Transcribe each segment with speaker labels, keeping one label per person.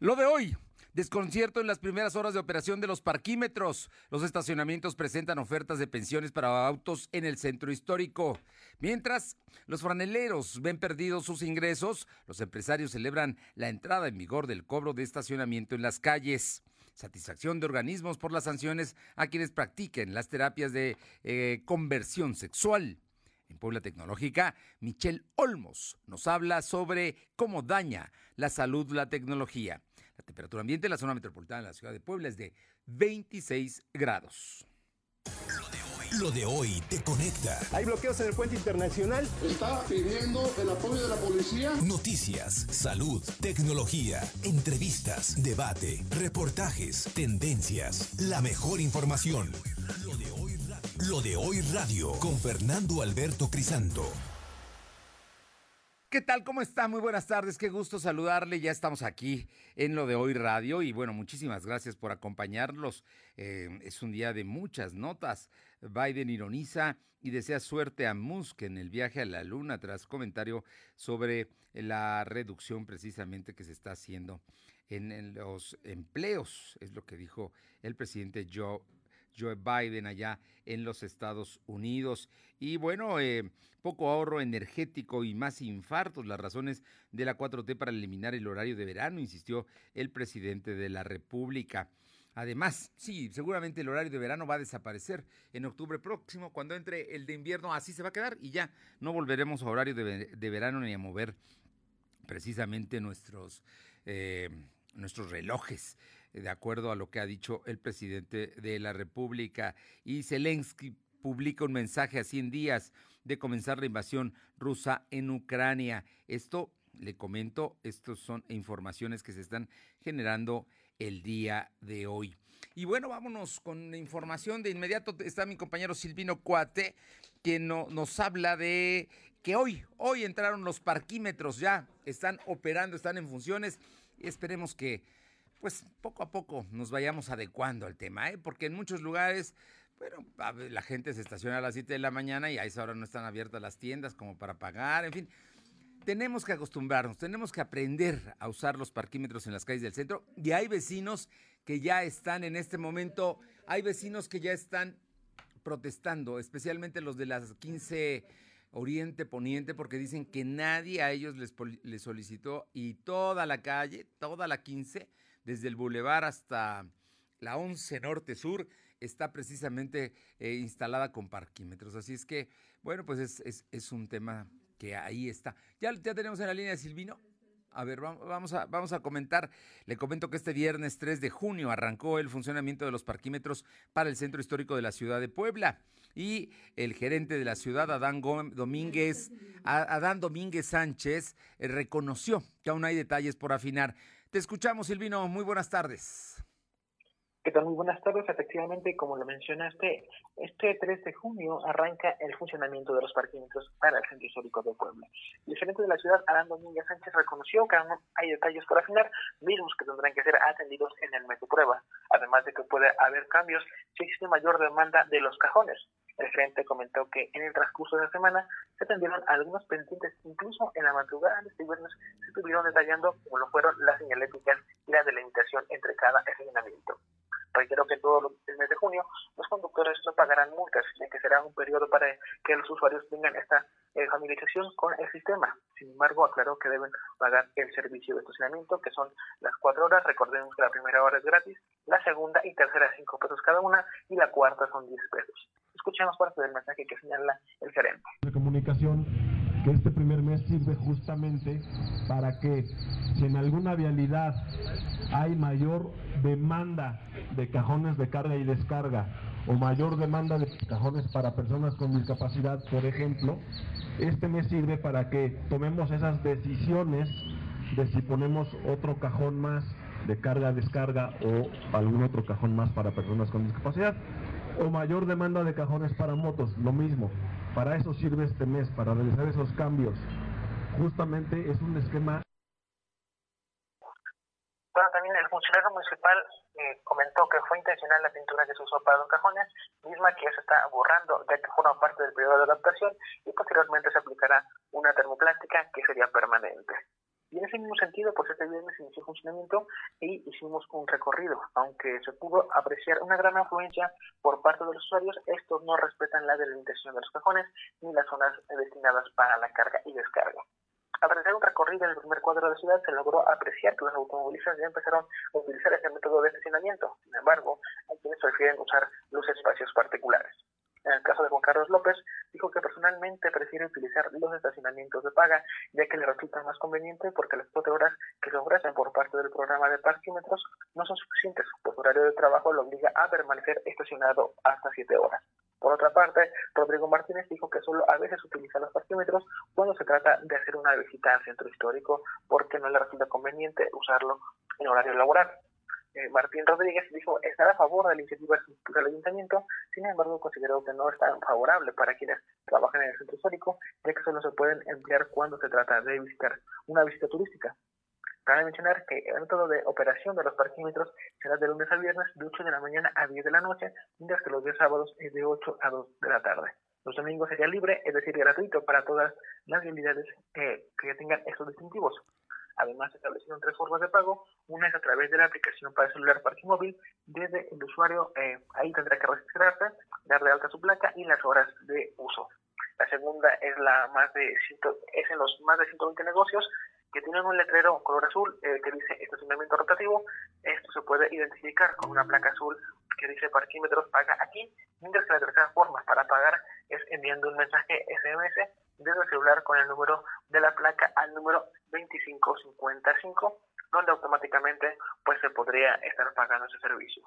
Speaker 1: Lo de hoy. Desconcierto en las primeras horas de operación de los parquímetros. Los estacionamientos presentan ofertas de pensiones para autos en el centro histórico. Mientras los franeleros ven perdidos sus ingresos, los empresarios celebran la entrada en vigor del cobro de estacionamiento en las calles. Satisfacción de organismos por las sanciones a quienes practiquen las terapias de eh, conversión sexual. En Puebla Tecnológica, Michelle Olmos nos habla sobre cómo daña la salud la tecnología. La temperatura ambiente en la zona metropolitana de la ciudad de Puebla es de 26 grados.
Speaker 2: Lo de hoy te conecta.
Speaker 3: Hay bloqueos en el puente internacional.
Speaker 4: Está pidiendo el apoyo de la policía.
Speaker 2: Noticias, salud, tecnología, entrevistas, debate, reportajes, tendencias, la mejor información. Lo de hoy radio, Lo de hoy radio con Fernando Alberto Crisanto.
Speaker 1: ¿Qué tal? ¿Cómo está? Muy buenas tardes. Qué gusto saludarle. Ya estamos aquí en lo de hoy radio y bueno, muchísimas gracias por acompañarlos. Eh, es un día de muchas notas. Biden ironiza y desea suerte a Musk en el viaje a la luna tras comentario sobre la reducción precisamente que se está haciendo en, en los empleos. Es lo que dijo el presidente Joe Joe Biden allá en los Estados Unidos. Y bueno, eh, poco ahorro energético y más infartos, las razones de la 4T para eliminar el horario de verano, insistió el presidente de la República. Además, sí, seguramente el horario de verano va a desaparecer en octubre próximo, cuando entre el de invierno, así se va a quedar y ya no volveremos a horario de, verano ni a mover precisamente nuestros, eh, nuestros relojes de acuerdo a lo que ha dicho el presidente de la República. Y Zelensky publica un mensaje a 100 días de comenzar la invasión rusa en Ucrania. Esto, le comento, estas son informaciones que se están generando el día de hoy. Y bueno, vámonos con información. De inmediato está mi compañero Silvino Cuate, quien nos habla de que hoy, hoy entraron los parquímetros ya, están operando, están en funciones esperemos que pues poco a poco nos vayamos adecuando al tema, ¿eh? porque en muchos lugares, bueno, la gente se estaciona a las 7 de la mañana y a esa hora no están abiertas las tiendas como para pagar, en fin. Tenemos que acostumbrarnos, tenemos que aprender a usar los parquímetros en las calles del centro y hay vecinos que ya están en este momento, hay vecinos que ya están protestando, especialmente los de las 15 Oriente Poniente, porque dicen que nadie a ellos les, les solicitó y toda la calle, toda la 15, desde el bulevar hasta la 11 Norte Sur, está precisamente eh, instalada con parquímetros. Así es que, bueno, pues es, es, un tema que ahí está. ¿Ya, ya tenemos en la línea de Silvino. A ver, vamos a, vamos a comentar. Le comento que este viernes 3 de junio arrancó el funcionamiento de los parquímetros para el centro histórico de la ciudad de Puebla. Y el gerente de la ciudad, Adán Domínguez, Adán Domínguez Sánchez, eh, reconoció que aún hay detalles por afinar. Te escuchamos, Silvino. Muy buenas tardes.
Speaker 5: ¿Qué tal? Muy buenas tardes. Efectivamente, como lo mencionaste, este 3 de junio arranca el funcionamiento de los parquímetros para el Centro Histórico de Puebla. El gerente de la ciudad, Adán Domínguez Sánchez, reconoció que aún hay detalles por afinar, mismos que tendrán que ser atendidos en el metro prueba, además de que puede haber cambios si existe mayor demanda de los cajones. El gerente comentó que en el transcurso de la semana se atendieron algunos pendientes, incluso en la madrugada de este viernes se estuvieron detallando como lo fueron las señaléticas y la delimitación entre cada estacionamiento. Reitero que todo el mes de junio los conductores no pagarán multas, ya que será un periodo para que los usuarios tengan esta eh, familiarización con el sistema. Sin embargo, aclaró que deben pagar el servicio de estacionamiento, que son las cuatro horas. Recordemos que la primera hora es gratis, la segunda y tercera cinco pesos cada una y la cuarta son diez pesos. Escuchemos parte del mensaje que señala el gerente.
Speaker 6: De comunicación que este primer mes sirve justamente para que si en alguna vialidad hay mayor demanda de cajones de carga y descarga o mayor demanda de cajones para personas con discapacidad, por ejemplo, este mes sirve para que tomemos esas decisiones de si ponemos otro cajón más de carga, descarga o algún otro cajón más para personas con discapacidad o mayor demanda de cajones para motos, lo mismo. Para eso sirve este mes, para realizar esos cambios. Justamente es un esquema.
Speaker 5: Bueno, también el funcionario municipal eh, comentó que fue intencional la pintura que se usó para los cajones, misma que se está borrando, ya que forma parte del periodo de adaptación y posteriormente se aplicará una termoplástica que sería permanente. Y en ese mismo sentido, pues este viernes inició funcionamiento y hicimos un recorrido. Aunque se pudo apreciar una gran afluencia por parte de los usuarios, estos no respetan la delimitación de los cajones ni las zonas destinadas para la carga y descarga. Al realizar un recorrido en el primer cuadro de la ciudad, se logró apreciar que los automovilistas ya empezaron a utilizar este método de estacionamiento. Sin embargo, hay quienes prefieren usar los espacios particulares. En el caso de Juan Carlos López, dijo que personalmente prefiere utilizar los estacionamientos de paga, ya que le resulta más conveniente porque las cuatro horas que se ofrecen por parte del programa de parquímetros no son suficientes, pues su horario de trabajo lo obliga a permanecer estacionado hasta siete horas. Por otra parte, Rodrigo Martínez dijo que solo a veces utiliza los parquímetros cuando se trata de hacer una visita al centro histórico porque no le resulta conveniente usarlo en horario laboral. Martín Rodríguez dijo estar a favor de la iniciativa del ayuntamiento, sin embargo consideró que no es tan favorable para quienes trabajan en el centro histórico, ya que solo se pueden emplear cuando se trata de visitar una visita turística. Cabe mencionar que el método de operación de los parquímetros será de lunes a viernes de 8 de la mañana a 10 de la noche, mientras que los días sábados es de 8 a 2 de la tarde. Los domingos sería libre, es decir, gratuito para todas las unidades eh, que tengan estos distintivos. Además, se establecieron tres formas de pago. Una es a través de la aplicación para celular Parking Móvil. Desde el usuario, eh, ahí tendrá que registrarse, dar de alta su placa y las horas de uso. La segunda es la más de es en los más de 120 negocios que tienen un letrero color azul eh, que dice estacionamiento rotativo. Esto se puede identificar con una placa azul que dice parquímetros paga aquí, mientras que la tercera forma para pagar es enviando un mensaje SMS desde el celular con el número de la placa al número 2555, donde automáticamente pues se podría estar pagando ese servicio.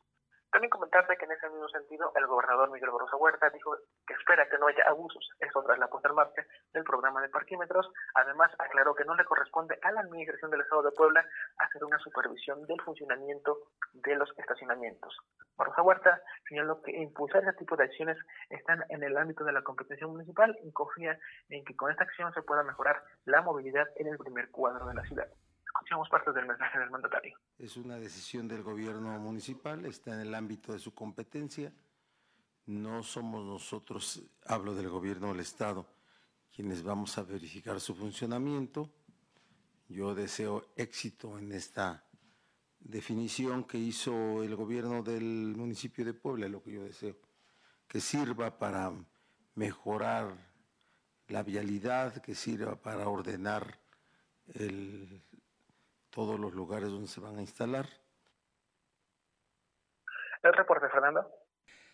Speaker 5: También comentarte que en ese mismo sentido el gobernador Miguel Barroso Huerta dijo que espera que no haya abusos, eso tras la puesta marcha del programa de parquímetros. Además, aclaró que no le corresponde a la Administración del Estado de Puebla hacer una supervisión del funcionamiento de los estacionamientos. Barroso Huerta señaló que impulsar ese tipo de acciones están en el ámbito de la competencia municipal y confía en que con esta acción se pueda mejorar la movilidad en el primer cuadro de la ciudad. Escuchamos parte del mensaje del mandatario.
Speaker 7: Es una decisión del gobierno municipal, está en el ámbito de su competencia. No somos nosotros, hablo del gobierno del Estado, quienes vamos a verificar su funcionamiento. Yo deseo éxito en esta definición que hizo el gobierno del municipio de Puebla, lo que yo deseo, que sirva para mejorar la vialidad, que sirva para ordenar el todos los lugares donde se van a instalar.
Speaker 5: El reporte, Fernando.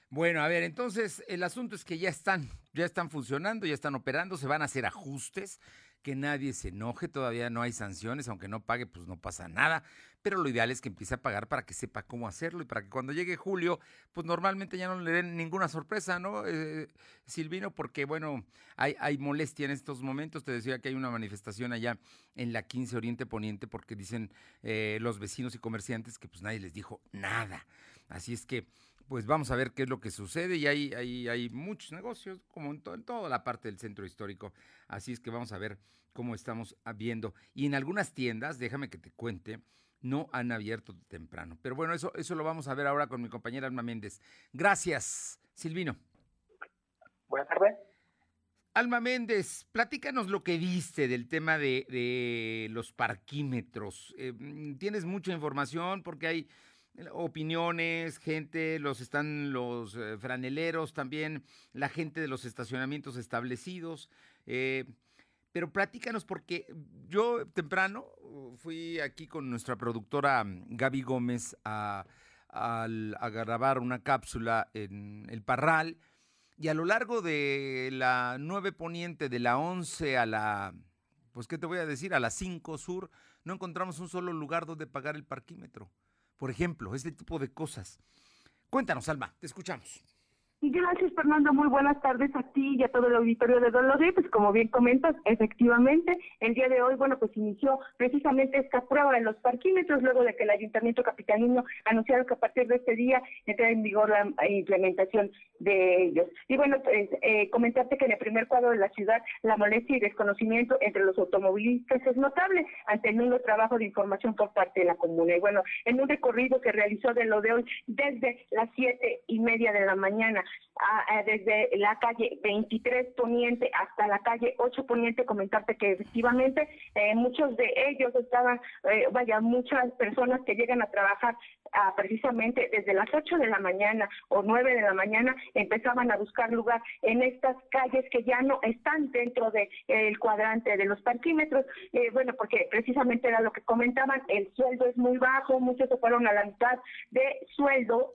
Speaker 1: Bueno, a ver, entonces el asunto es que ya están, ya están funcionando, ya están operando, se van a hacer ajustes, que nadie se enoje, todavía no hay sanciones, aunque no pague, pues no pasa nada, pero lo ideal es que empiece a pagar para que sepa cómo hacerlo y para que cuando llegue julio, pues normalmente ya no le den ninguna sorpresa, ¿no, eh, Silvino? Porque, bueno, hay, molestia en estos momentos, te decía que hay una manifestación allá en la 15 Oriente Poniente porque dicen eh, los vecinos y comerciantes que pues nadie les dijo nada. Así es que pues vamos a ver qué es lo que sucede y hay, hay, hay muchos negocios, como en, en, toda la parte del centro histórico. Así es que vamos a ver cómo estamos viendo. Y en algunas tiendas, déjame que te cuente, no han abierto temprano. Pero bueno, eso, eso lo vamos a ver ahora con mi compañera Alma Méndez. Gracias, Silvino.
Speaker 5: Buenas tardes.
Speaker 1: Alma Méndez, platícanos lo que viste del tema de, de los parquímetros. Eh, ¿Tienes mucha información? Porque hay opiniones, gente, los están los eh, franeleros también, la gente de los estacionamientos establecidos. Eh, pero platícanos porque yo temprano fui aquí con nuestra productora Gaby Gómez a, a, a grabar una cápsula en El Parral y a lo largo de la 9 poniente, de la 11 a la, pues qué te voy a decir, a la 5 sur, no encontramos un solo lugar donde pagar el parquímetro. Por ejemplo, este tipo de cosas. Cuéntanos, Alma, te escuchamos.
Speaker 8: Gracias, Fernando. Muy buenas tardes a ti y a todo el auditorio de Dolores. Pues como bien comentas, efectivamente, el día de hoy, bueno, pues inició precisamente esta prueba en los parquímetros, luego de que el Ayuntamiento Capitalino anunciara que a partir de este día entra en vigor la implementación de ellos. Y bueno, pues eh, comentarte que en el primer cuadro de la ciudad, la molestia y desconocimiento entre los automovilistas es notable ante el nulo trabajo de información por parte de la comuna. Y bueno, en un recorrido que realizó de lo de hoy desde las siete y media de la mañana desde la calle 23 Poniente hasta la calle 8 Poniente, comentarte que efectivamente eh, muchos de ellos estaban, eh, vaya, muchas personas que llegan a trabajar ah, precisamente desde las 8 de la mañana o 9 de la mañana empezaban a buscar lugar en estas calles que ya no están dentro del el cuadrante de los parquímetros, eh, bueno, porque precisamente era lo que comentaban, el sueldo es muy bajo, muchos se fueron a la mitad de sueldo,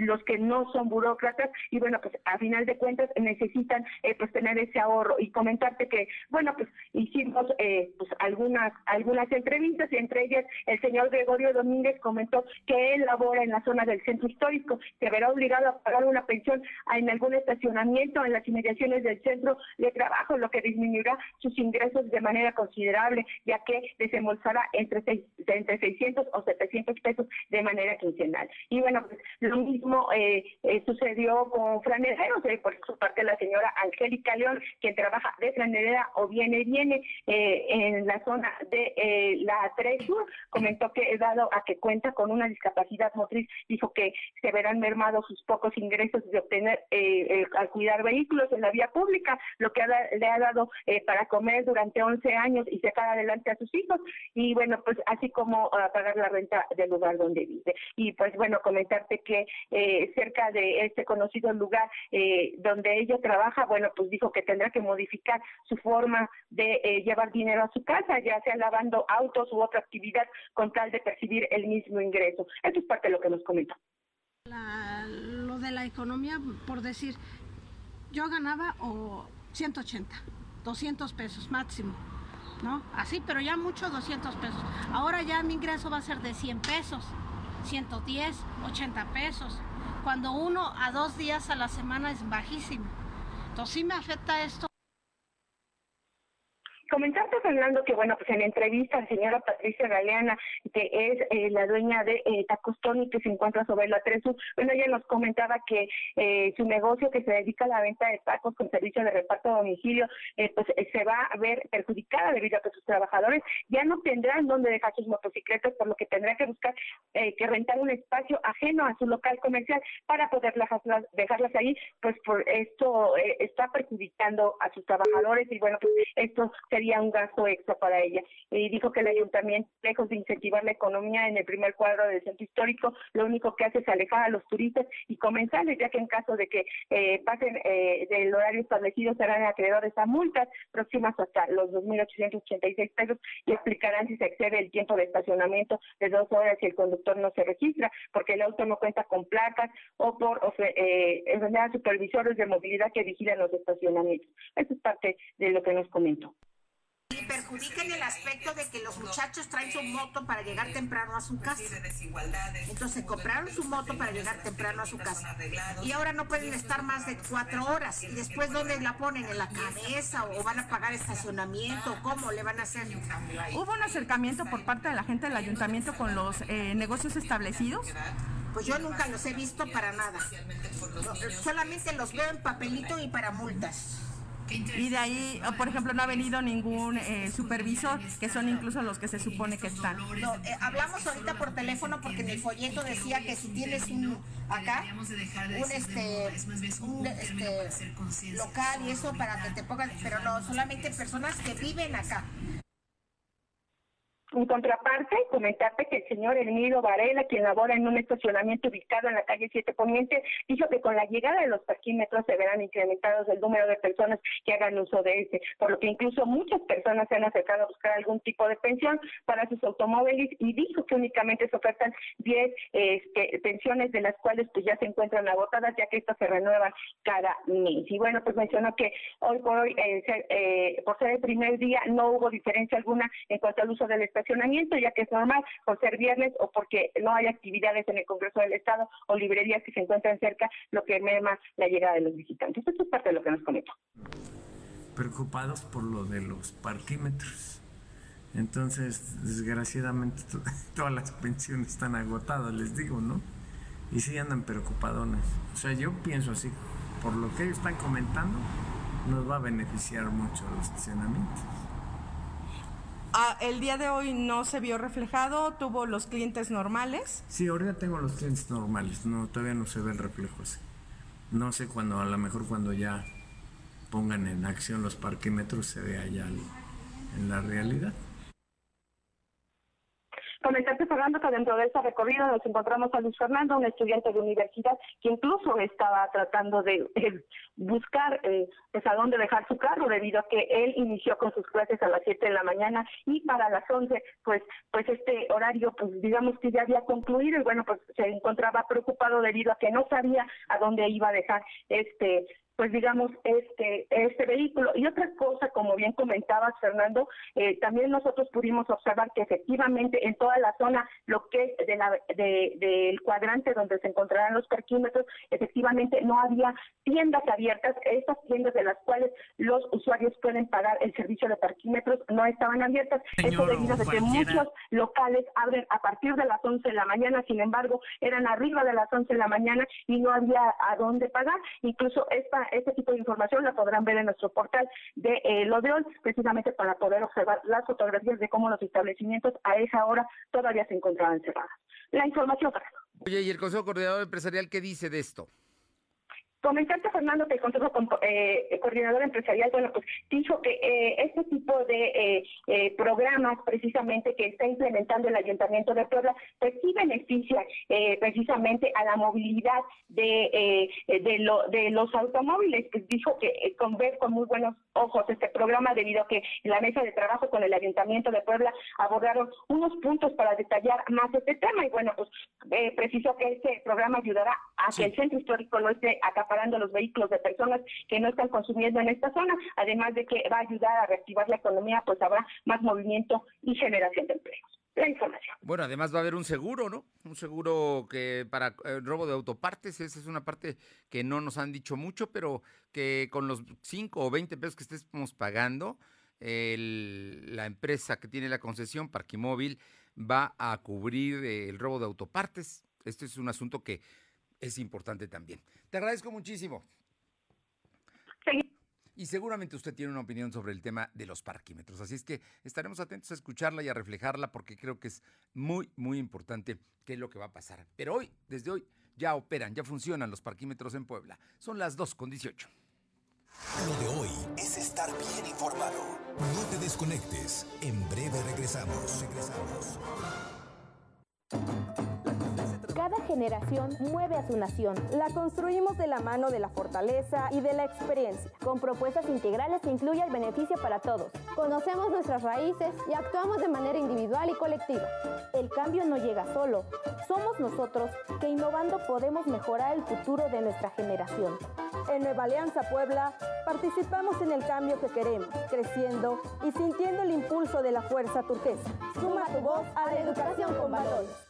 Speaker 8: los que no son burócratas, y bueno, pues a final de cuentas necesitan eh, pues tener ese ahorro y comentarte que, bueno, pues hicimos eh, pues algunas algunas entrevistas y entre ellas el señor Gregorio Domínguez comentó que él labora en la zona del centro histórico, se verá obligado a pagar una pensión en algún estacionamiento en las inmediaciones del centro de trabajo, lo que disminuirá sus ingresos de manera considerable, ya que desembolsará entre, seis, entre 600 o 700 pesos de manera quincenal. Y bueno, pues lo mismo eh, sucedió con franeleros, por su parte la señora Angélica León, quien trabaja de franelera o viene, viene eh, en la zona de eh, la 3 Sur, comentó que dado a que cuenta con una discapacidad motriz, dijo que se verán mermados sus pocos ingresos de obtener eh, al cuidar vehículos en la vía pública, lo que le ha dado para comer durante 11 años y sacar adelante a sus hijos, y bueno, pues así como pagar la renta del lugar donde vive. Y pues bueno, comentarte que cerca de este conocido lugar, eh, donde ella trabaja, bueno, pues dijo que tendrá que modificar su forma de eh, llevar dinero a su casa, ya sea lavando autos u otra actividad con tal de percibir el mismo ingreso. Esto es parte de lo que nos comentó.
Speaker 9: lo de la economía, por decir, yo ganaba o 180, 200 pesos máximo. ¿No? Así, pero ya mucho 200 pesos. Ahora ya mi ingreso va a ser de 100 pesos, 110, 80 pesos cuando uno a dos días a la semana es bajísimo. Entonces sí me afecta esto
Speaker 8: Comentarte, Fernando, que bueno, pues en entrevista la señora Patricia Galeana, que es eh, la dueña de eh, Tacos Tony, que se encuentra sobre la Tresu, bueno, ella nos comentaba que eh, su negocio que se dedica a la venta de tacos con servicio de reparto a domicilio, eh, pues se va a ver perjudicada debido a que sus trabajadores ya no tendrán dónde dejar sus motocicletas, por lo que tendrá que buscar que rentar un espacio ajeno a su local comercial para poder dejarlas, dejarlas ahí, pues por esto está perjudicando a sus trabajadores y bueno, pues esto se sería un gasto extra para ella. Y dijo que el ayuntamiento, lejos de incentivar la economía en el primer cuadro del centro histórico, lo único que hace es alejar a los turistas y comensales, ya que en caso de que eh, pasen eh, del horario establecido serán acreedores a multas próximas hasta los 2.886 pesos y explicarán si se excede el tiempo de estacionamiento de dos horas si el conductor no se registra, porque el auto no cuenta con placas o por eh, supervisores de movilidad que vigilan los estacionamientos. Eso es parte de lo que nos comentó
Speaker 10: y perjudica en el aspecto de que los muchachos traen su moto para llegar temprano a su casa. Entonces compraron su moto para llegar temprano a su casa. Y ahora no pueden estar más de cuatro horas. Y después, ¿dónde la ponen? ¿En la cabeza? ¿O van a pagar estacionamiento? ¿Cómo le van a hacer?
Speaker 11: ¿Hubo un acercamiento por parte de la gente del ayuntamiento con los eh, negocios establecidos?
Speaker 10: Pues yo nunca los he visto para nada. Solamente los veo en papelito y para multas.
Speaker 11: Y de ahí, por ejemplo, no ha venido ningún eh, supervisor, que son incluso los que se supone que están.
Speaker 10: Eh, hablamos ahorita por teléfono porque en el folleto decía que si tienes un acá un este, un, este local y eso para que te pongan, pero no, solamente personas que viven acá.
Speaker 8: En contraparte, comentarte que el señor Emilio Varela, quien labora en un estacionamiento ubicado en la calle 7 Poniente, dijo que con la llegada de los parquímetros se verán incrementados el número de personas que hagan uso de ese, por lo que incluso muchas personas se han acercado a buscar algún tipo de pensión para sus automóviles y dijo que únicamente se ofertan 10 este, pensiones de las cuales pues ya se encuentran agotadas ya que estas se renuevan cada mes. Y bueno, pues mencionó que hoy por hoy, eh, eh, por ser el primer día, no hubo diferencia alguna en cuanto al uso del estacionamiento estacionamiento, ya que es normal por ser viernes o porque no hay actividades en el Congreso del Estado o librerías que se encuentran cerca, lo que merma la llegada de los visitantes. Esto es parte de lo que nos comentó.
Speaker 12: Preocupados por lo de los parquímetros. Entonces, desgraciadamente, todas las pensiones están agotadas, les digo, ¿no? Y sí andan preocupadones. O sea, yo pienso así, por lo que ellos están comentando, nos va a beneficiar mucho los estacionamientos.
Speaker 11: El día de hoy no se vio reflejado, tuvo los clientes normales.
Speaker 12: Sí, ahorita tengo los clientes normales, no todavía no se ve el reflejo así. No sé cuándo, a lo mejor cuando ya pongan en acción los parquímetros se vea ya en la realidad.
Speaker 8: Comentarte, Fernando, que dentro de ese recorrido nos encontramos a Luis Fernando, un estudiante de universidad que incluso estaba tratando de buscar eh, pues a dónde dejar su carro debido a que él inició con sus clases a las 7 de la mañana y para las 11 pues pues este horario pues digamos que ya había concluido y bueno pues se encontraba preocupado debido a que no sabía a dónde iba a dejar este pues digamos, este, este vehículo. Y otra cosa, como bien comentabas, Fernando, eh, también nosotros pudimos observar que efectivamente en toda la zona, lo que es de la, de, del cuadrante donde se encontrarán los parquímetros, efectivamente no había tiendas abiertas. Estas tiendas de las cuales los usuarios pueden pagar el servicio de parquímetros no estaban abiertas. Esto debido a que muchos locales abren a partir de las 11 de la mañana, sin embargo, eran arriba de las 11 de la mañana y no había a dónde pagar. Incluso esta este tipo de información la podrán ver en nuestro portal de eh, lo precisamente para poder observar las fotografías de cómo los establecimientos a esa hora todavía se encontraban cerrados. La información, para
Speaker 1: Oye, ¿y el Consejo Coordinador Empresarial qué dice de esto?
Speaker 8: Comentarte, Fernando, que el Consejo eh, Coordinador Empresarial, bueno, pues dijo que eh, este tipo de eh, programas, precisamente, que está implementando el Ayuntamiento de Puebla, pues sí beneficia precisamente a la movilidad de, de, los automóviles. Pues dijo que con ver con muy buenos ojos este programa, debido a que en la mesa de trabajo con el Ayuntamiento de Puebla abordaron unos puntos para detallar más este tema. Y bueno, pues precisó que este programa ayudará a que el centro histórico no esté acá parando los vehículos de personas que no están consumiendo en esta zona, además de que va a ayudar a reactivar la economía, pues habrá más movimiento y generación de empleos. La información.
Speaker 1: Bueno, además va a haber un seguro, ¿no? Un seguro que para el eh, robo de autopartes, esa es una parte que no nos han dicho mucho, pero que con los 5 o 20 pesos que estemos pagando, la empresa que tiene la concesión, Parquimóvil, va a cubrir el robo de autopartes. Este es un asunto que es importante también. Te agradezco muchísimo. Y seguramente usted tiene una opinión sobre el tema de los parquímetros. Así es que estaremos atentos a escucharla y a reflejarla porque creo que es muy, muy importante qué es lo que va a pasar. Pero hoy, desde hoy, ya operan, ya funcionan los parquímetros en Puebla. Son las 2 con 18.
Speaker 2: Lo de hoy es estar bien informado. No te desconectes. En breve regresamos. Regresamos.
Speaker 13: Generación mueve a su nación. La construimos de la mano de la fortaleza y de la experiencia, con propuestas integrales que incluyen el beneficio para todos. Conocemos nuestras raíces y actuamos de manera individual y colectiva. El cambio no llega solo. Somos nosotros que innovando podemos mejorar el futuro de nuestra generación. En Nueva Alianza Puebla participamos en el cambio que queremos, creciendo y sintiendo el impulso de la fuerza turquesa. Suma tu voz a la educación con valores.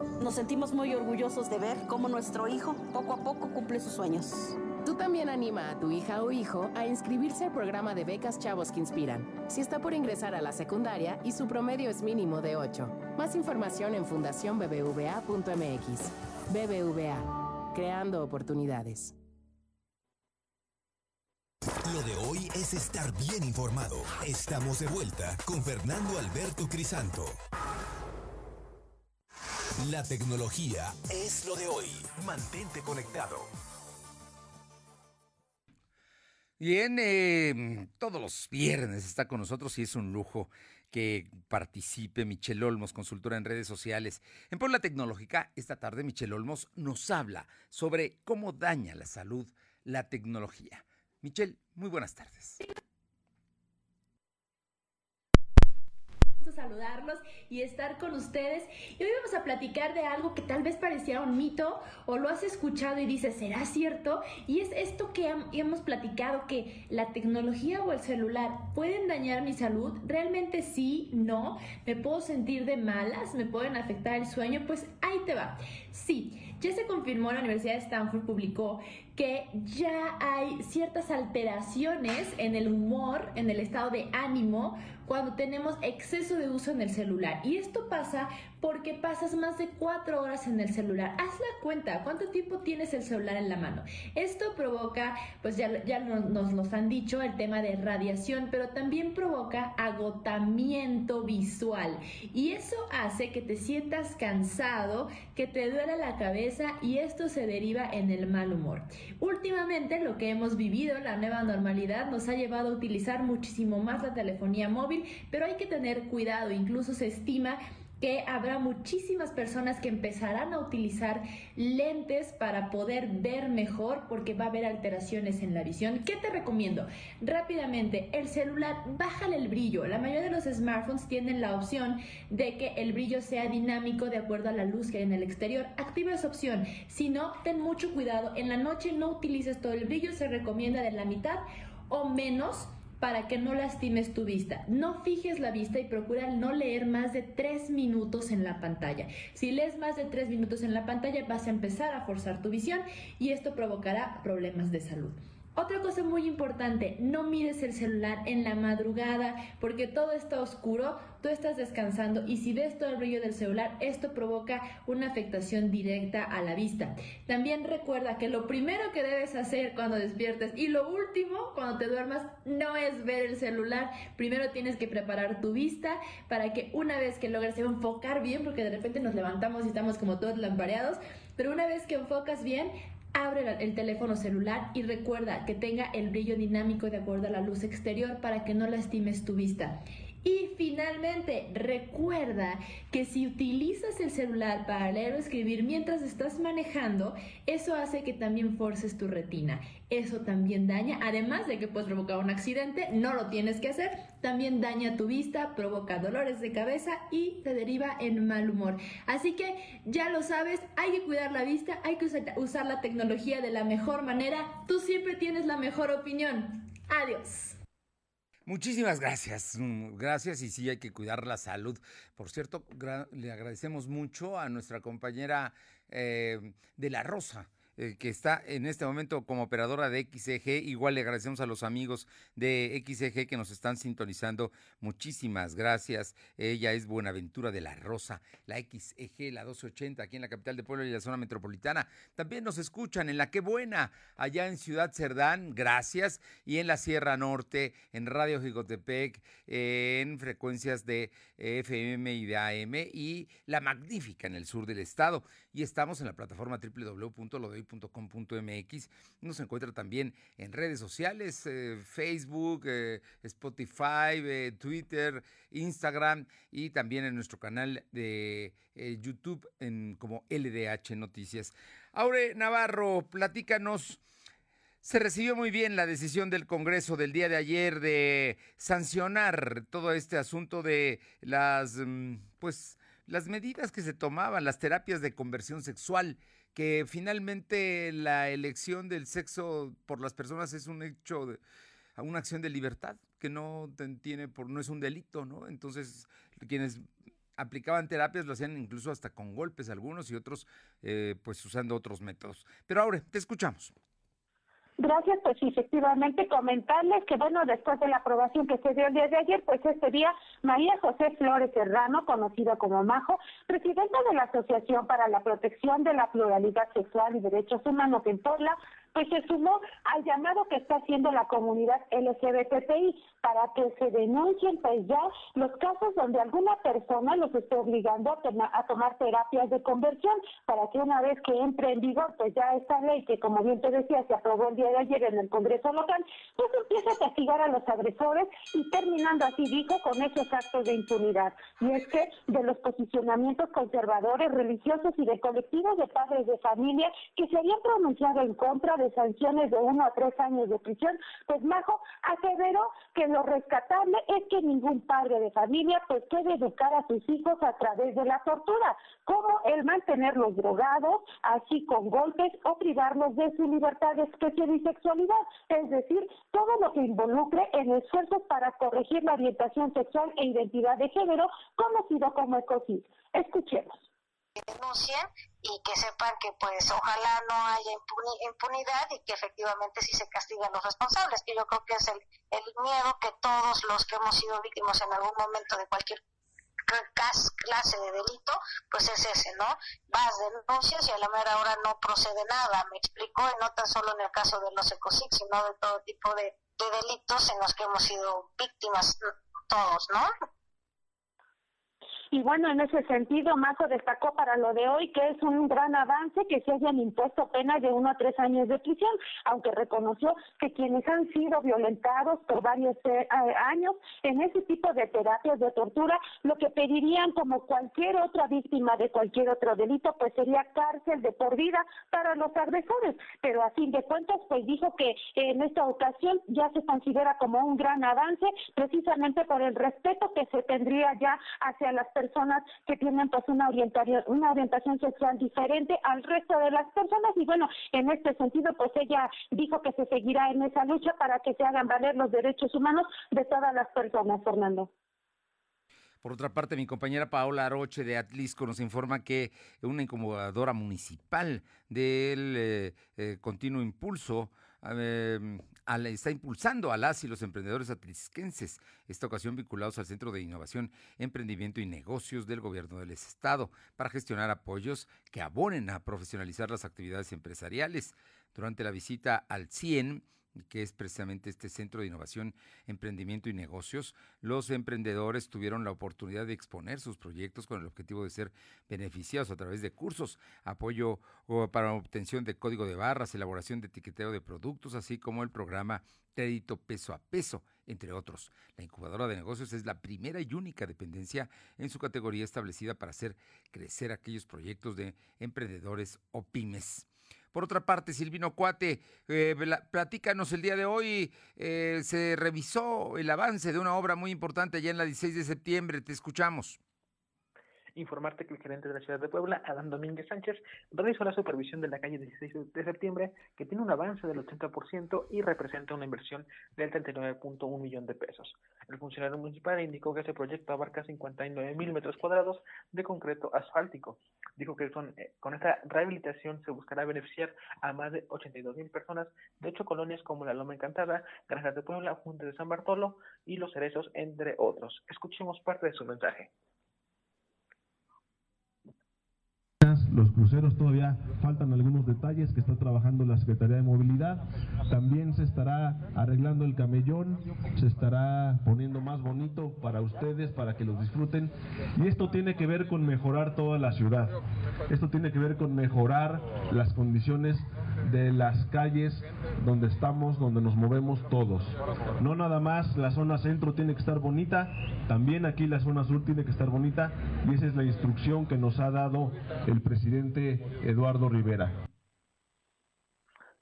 Speaker 14: Nos sentimos muy orgullosos de ver cómo nuestro hijo poco a poco cumple sus sueños.
Speaker 15: Tú también anima a tu hija o hijo a inscribirse al programa de becas Chavos que Inspiran, si está por ingresar a la secundaria y su promedio es mínimo de 8. Más información en fundacionbbva.mx. BBVA, creando oportunidades.
Speaker 2: Lo de hoy es estar bien informado. Estamos de vuelta con Fernando Alberto Crisanto. La tecnología es lo de hoy. Mantente conectado.
Speaker 1: Bien, eh, todos los viernes está con nosotros y es un lujo que participe Michelle Olmos, consultora en redes sociales. En Puebla Tecnológica, esta tarde Michelle Olmos nos habla sobre cómo daña la salud la tecnología. Michelle, muy buenas tardes.
Speaker 16: Saludarlos y estar con ustedes. Y hoy vamos a platicar de algo que tal vez parecía un mito o lo has escuchado y dices, ¿será cierto? Y es esto que hemos platicado, que la tecnología o el celular pueden dañar mi salud. ¿Realmente sí? ¿No? ¿Me puedo sentir de malas? ¿Me pueden afectar el sueño? Pues ahí te va. Sí. Ya se confirmó, la Universidad de Stanford publicó que ya hay ciertas alteraciones en el humor, en el estado de ánimo, cuando tenemos exceso de uso en el celular. Y esto pasa porque pasas más de cuatro horas en el celular. Haz la cuenta, ¿cuánto tiempo tienes el celular en la mano? Esto provoca, pues ya, nos, nos han dicho, el tema de radiación, pero también provoca agotamiento visual. Y eso hace que te sientas cansado, que te duela la cabeza y esto se deriva en el mal humor. Últimamente lo que hemos vivido, la nueva normalidad, nos ha llevado a utilizar muchísimo más la telefonía móvil, pero hay que tener cuidado, incluso se estima que habrá muchísimas personas que empezarán a utilizar lentes para poder ver mejor porque va a haber alteraciones en la visión. ¿Qué te recomiendo? Rápidamente, el celular, bájale el brillo. La mayoría de los smartphones tienen la opción de que el brillo sea dinámico de acuerdo a la luz que hay en el exterior. Activa esa opción. Si no, ten mucho cuidado. En la noche no utilices todo el brillo, se recomienda de la mitad o menos para que no lastimes tu vista. No fijes la vista y procura no leer más de tres minutos en la pantalla. Si lees más de tres minutos en la pantalla vas a empezar a forzar tu visión y esto provocará problemas de salud. Otra cosa muy importante, no mires el celular en la madrugada porque todo está oscuro, tú estás descansando y si ves todo el brillo del celular, esto provoca una afectación directa a la vista. También recuerda que lo primero que debes hacer cuando despiertes y lo último cuando te duermas no es ver el celular. Primero tienes que preparar tu vista para que una vez que logres enfocar bien, porque de repente nos levantamos y estamos como todos lampareados, pero una vez que enfocas bien, Abre el teléfono celular y recuerda que tenga el brillo dinámico de acuerdo a la luz exterior para que no lastimes tu vista. Y finalmente, recuerda que si utilizas el celular para leer o escribir mientras estás manejando, eso hace que también forces tu retina. Eso también daña, además de que puedes provocar un accidente, no lo tienes que hacer, también daña tu vista, provoca dolores de cabeza y te deriva en mal humor. Así que ya lo sabes, hay que cuidar la vista, hay que usar la tecnología de la mejor manera. Tú siempre tienes la mejor opinión. Adiós.
Speaker 1: Muchísimas gracias, mm, gracias y sí hay que cuidar la salud. Por cierto, le agradecemos mucho a nuestra compañera eh, de La Rosa, eh, que está en este momento como operadora de XEG. Igual le agradecemos a los amigos de XEG que nos están sintonizando. Muchísimas gracias. Ella es Buenaventura de la Rosa, la XEG, la 1280, aquí en la capital de Puebla y la zona metropolitana. También nos escuchan en La Qué Buena, allá en Ciudad Cerdán, gracias. Y en la Sierra Norte, en Radio Jicotepec, en frecuencias de FM y de AM, y La Magnífica en el sur del estado. Y estamos en la plataforma www.lodehoy .com.mx. Nos encuentra también en redes sociales, eh, Facebook, eh, Spotify, eh, Twitter, Instagram y también en nuestro canal de YouTube como LDH Noticias. Aure Navarro, platícanos. Se recibió muy bien la decisión del Congreso del día de ayer de sancionar todo este asunto de las, mm, pues, las medidas que se tomaban, las terapias de conversión sexual que finalmente la elección del sexo por las personas es un hecho, de, una acción de libertad que no tiene por no es un delito, ¿no? Entonces quienes aplicaban terapias lo hacían incluso hasta con golpes algunos y otros eh, pues usando otros métodos. Pero ahora te escuchamos.
Speaker 8: Gracias, pues efectivamente comentarles que bueno, después de la aprobación que se dio el día de ayer, pues este día María José Flores Serrano, conocida como Majo, presidenta de la Asociación para la Protección de la Pluralidad Sexual y Derechos Humanos en Puebla, pues se sumó al llamado que está haciendo la comunidad LGBTI para que se denuncien pues ya los casos donde alguna persona los esté obligando a, tomar terapias de conversión para que una vez que entre en vigor pues ya esta ley que como bien te decía se aprobó el día de ayer en el Congreso local, pues empieza a castigar a los agresores y terminando así dijo con esos actos de impunidad. Y es que de los posicionamientos conservadores, religiosos y de colectivos de padres de familia que se habían pronunciado en contra de
Speaker 17: de sanciones de uno a tres años de prisión, pues Majo aseveró que lo rescatable es que ningún padre de familia pues puede educar a sus hijos a través de la tortura, como el mantenerlos drogados, así con golpes o privarlos de su libertad de expresión y sexualidad, es decir, todo lo que involucre en esfuerzos para corregir la orientación sexual e identidad de género, conocido como ECOSID. Escuchemos
Speaker 18: y que sepan que pues ojalá no haya impunidad y que efectivamente sí se castiguen los responsables, que yo creo que es el, el miedo que todos los que hemos sido víctimas en algún momento de cualquier clase de delito, pues es ese, ¿no? Vas, denuncias y a la mera hora no procede nada, me explico, y no tan solo en el caso de los ECOSIC, sino de todo tipo de, de delitos en los que hemos sido víctimas todos, ¿no?
Speaker 17: Y bueno, en ese sentido, Mazo destacó para lo de hoy que es un gran avance que se hayan impuesto penas de uno a tres años de prisión, aunque reconoció que quienes han sido violentados por varios eh, años en ese tipo de terapias de tortura, lo que pedirían como cualquier otra víctima de cualquier otro delito, pues sería cárcel de por vida para los agresores. Pero a fin de cuentas, pues dijo que en esta ocasión ya se considera como un gran avance, precisamente por el respeto que se tendría ya hacia las personas personas que tienen pues una orientación, una orientación sexual diferente al resto de las personas y bueno, en este sentido pues ella dijo que se seguirá en esa lucha para que se hagan valer los derechos humanos de todas las personas, Fernando.
Speaker 1: Por otra parte, mi compañera Paola Aroche de Atlisco nos informa que una incomodadora municipal del eh, eh, continuo impulso eh, está impulsando a las y los emprendedores atlisquenses, esta ocasión vinculados al Centro de Innovación, Emprendimiento y Negocios del Gobierno del Estado, para gestionar apoyos que abonen a profesionalizar las actividades empresariales. Durante la visita al CIEN, que es precisamente este Centro de Innovación, Emprendimiento y Negocios, los emprendedores tuvieron la oportunidad de exponer sus proyectos con el objetivo de ser beneficiados a través de cursos, apoyo para obtención de código de barras, elaboración de etiqueteo de productos, así como el programa Crédito Peso a Peso, entre otros. La incubadora de negocios es la primera y única dependencia en su categoría establecida para hacer crecer aquellos proyectos de emprendedores o pymes. Por otra parte, Silvino Cuate, eh, platícanos el día de hoy, eh, se revisó el avance de una obra muy importante allá en la 16 de septiembre, te escuchamos
Speaker 5: informarte que el gerente de la ciudad de Puebla, Adán Domínguez Sánchez, realizó la supervisión de la calle 16 de septiembre, que tiene un avance del 80% y representa una inversión del 39.1 millón de pesos. El funcionario municipal indicó que este proyecto abarca 59 mil metros cuadrados de concreto asfáltico. Dijo que eh, con esta rehabilitación se buscará beneficiar a más de 82 mil personas de ocho colonias como la Loma Encantada, Granjas de Puebla, Junta de San Bartolo y Los Cerezos, entre otros. Escuchemos parte de su mensaje.
Speaker 6: Los cruceros todavía faltan algunos detalles que está trabajando la Secretaría de Movilidad. También se estará arreglando el camellón, se estará poniendo más bonito para ustedes, para que los disfruten. Y esto tiene que ver con mejorar toda la ciudad. Esto tiene que ver con mejorar las condiciones de las calles donde estamos, donde nos movemos todos. No nada más la zona centro tiene que estar bonita, también aquí la zona sur tiene que estar bonita y esa es la instrucción que nos ha dado el presidente Eduardo Rivera.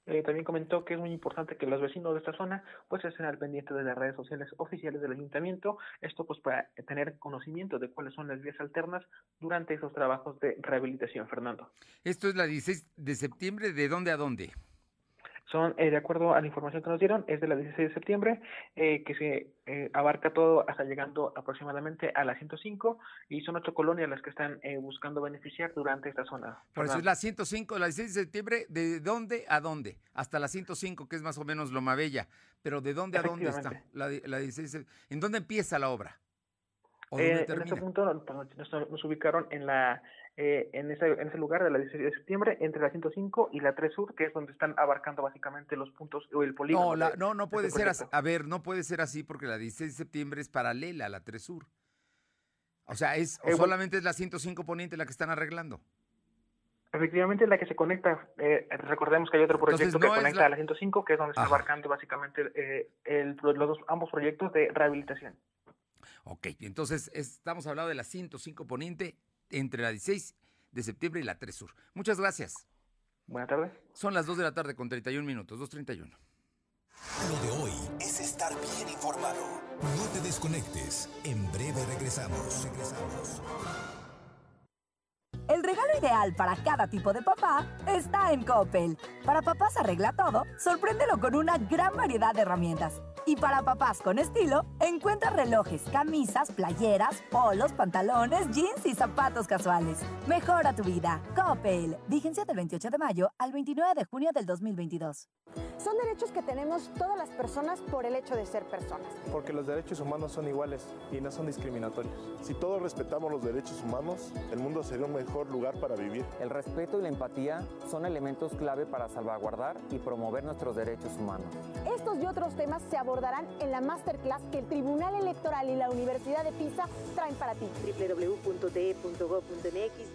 Speaker 5: Eh, también comentó que es muy importante que los vecinos de esta zona pues estén al pendiente de las redes sociales oficiales del ayuntamiento, esto pues para tener conocimiento de cuáles son las vías alternas durante esos trabajos de rehabilitación, Fernando.
Speaker 1: Esto es la 16 de septiembre, ¿de dónde a dónde?
Speaker 5: Son, eh, de acuerdo a la información que nos dieron, es de la 16 de septiembre, eh, que se eh, abarca todo hasta llegando aproximadamente a la 105 y son ocho colonias las que están buscando beneficiar durante esta zona.
Speaker 1: Por eso es la 105, la 16 de septiembre, ¿de dónde a dónde? Hasta la 105, que es más o menos Loma Bella, pero ¿de dónde a dónde está? La, la 16, ¿En dónde empieza la obra?
Speaker 5: en este punto nos ubicaron en la eh, en, ese, en ese lugar de la 16 de septiembre entre la 105 y la 3 Sur, que es donde están abarcando básicamente los puntos o el polígono.
Speaker 1: No, no, no puede ser así. A ver, no puede ser así porque la 16 de septiembre es paralela a la 3 Sur. O sea, es o eh, solamente es la 105 poniente la que están arreglando.
Speaker 5: Efectivamente, la que se conecta, eh, recordemos que hay otro proyecto que conecta a la 105, que es donde está abarcando básicamente el, los dos, ambos proyectos de rehabilitación.
Speaker 1: Ok, entonces estamos hablando de la 105 poniente entre la 16 de septiembre y la 3 Sur. Muchas gracias.
Speaker 5: Buenas tardes.
Speaker 1: Son las 2 de la tarde con 31 minutos, 2.31.
Speaker 2: Lo de hoy es estar bien informado. No te desconectes. En breve regresamos. Regresamos.
Speaker 19: El regalo ideal para cada tipo de papá está en Coppel. Para papás arregla todo, sorpréndelo con una gran variedad de herramientas. Y para papás con estilo, encuentra relojes, camisas, playeras, polos, pantalones, jeans y zapatos casuales. Mejora tu vida. Coppel. Vigencia del 28 de mayo al 29 de junio del 2022.
Speaker 20: Son derechos que tenemos todas las personas por el hecho de ser personas.
Speaker 21: Porque los derechos humanos son iguales y no son discriminatorios.
Speaker 22: Si todos respetamos los derechos humanos, el mundo sería un mejor lugar para vivir.
Speaker 23: El respeto y la empatía son elementos clave para salvaguardar y promover nuestros derechos humanos.
Speaker 20: Estos y otros temas se abordarán en la masterclass que el Tribunal Electoral y la Universidad de Pisa traen para ti.
Speaker 24: www.de.gov.mx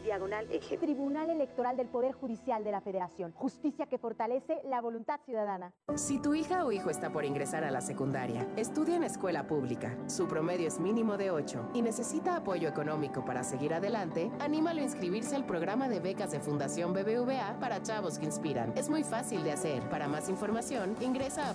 Speaker 24: diagonal eje.
Speaker 20: Tribunal Electoral del Poder Judicial de la Federación. Justicia que fortalece la voluntad ciudadana.
Speaker 15: Si tu hija o hijo está por ingresar a la secundaria, estudia en escuela pública, su promedio es mínimo de 8 y necesita apoyo económico para seguir adelante, anímalo a inscribirse al programa de becas de Fundación BBVA para chavos que inspiran. Es muy fácil de hacer. Para más información, ingresa a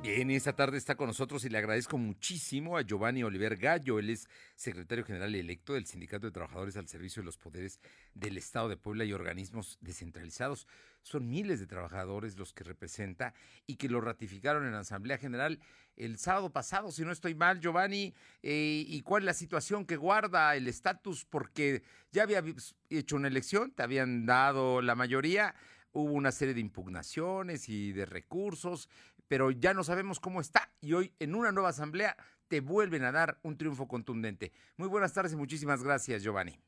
Speaker 1: Bien, esta tarde está con nosotros y le agradezco muchísimo a Giovanni Oliver Gallo. Él es secretario general electo del Sindicato de Trabajadores al Servicio de los Poderes del Estado de Puebla y organismos descentralizados. Son miles de trabajadores los que representa y que lo ratificaron en la Asamblea General el sábado pasado, si no estoy mal, Giovanni. Eh, ¿Y cuál es la situación que guarda el estatus? Porque ya había hecho una elección, te habían dado la mayoría hubo una serie de impugnaciones y de recursos, pero ya no sabemos cómo está y hoy en una nueva asamblea te vuelven a dar un triunfo contundente. Muy buenas tardes y muchísimas gracias, Giovanni.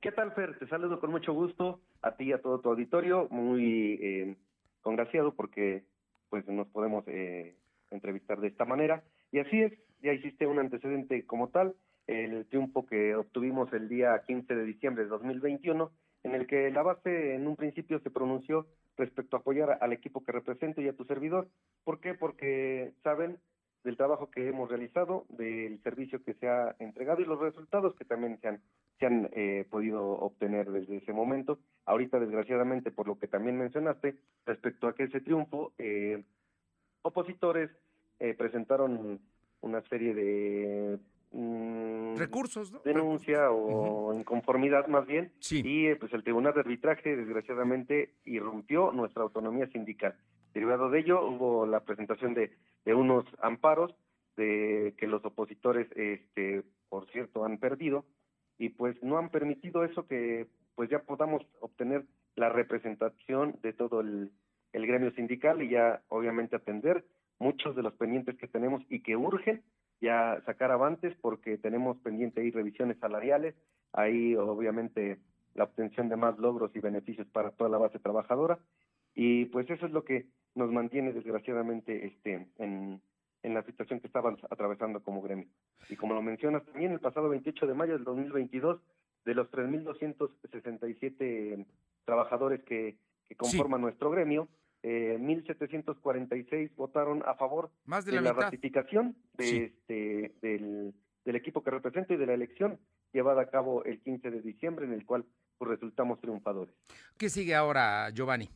Speaker 25: ¿Qué tal, Fer? Te saludo con mucho gusto a ti y a todo tu auditorio. Muy eh, congraciado porque pues nos podemos eh, entrevistar de esta manera. Y así es, ya hiciste un antecedente como tal, el triunfo que obtuvimos el día 15 de diciembre de 2021 en el que la base en un principio se pronunció respecto a apoyar al equipo que represento y a tu servidor. ¿Por qué? Porque saben del trabajo que hemos realizado, del servicio que se ha entregado y los resultados que también se han, se han eh, podido obtener desde ese momento. Ahorita, desgraciadamente, por lo que también mencionaste, respecto a que ese triunfo, eh, opositores eh, presentaron una serie de mm,
Speaker 1: recursos, ¿no?
Speaker 25: denuncia o inconformidad más bien, y eh, pues el Tribunal de Arbitraje desgraciadamente irrumpió nuestra autonomía sindical. Derivado de ello hubo la presentación de, de unos amparos de que los opositores, este, por cierto, han perdido. Y pues no han permitido eso que pues ya podamos obtener la representación de todo el, el gremio sindical y ya obviamente atender muchos de los pendientes que tenemos y que urgen ya sacar avances porque tenemos pendiente ahí revisiones salariales, ahí obviamente la obtención de más logros y beneficios para toda la base trabajadora y pues eso es lo que nos mantiene desgraciadamente este en, en la situación que estaban atravesando como gremio. Y como lo mencionas también, el pasado 28 de mayo del 2022, de los 3.267 trabajadores que, que conforman nuestro gremio, eh, 1.746 votaron a favor
Speaker 1: Más de
Speaker 25: de,
Speaker 1: la
Speaker 25: ratificación de
Speaker 1: Sí.
Speaker 25: este, del, del equipo que representa y de la elección llevada a cabo el 15 de diciembre, en el cual pues, resultamos triunfadores.
Speaker 1: ¿Qué sigue ahora, Giovanni?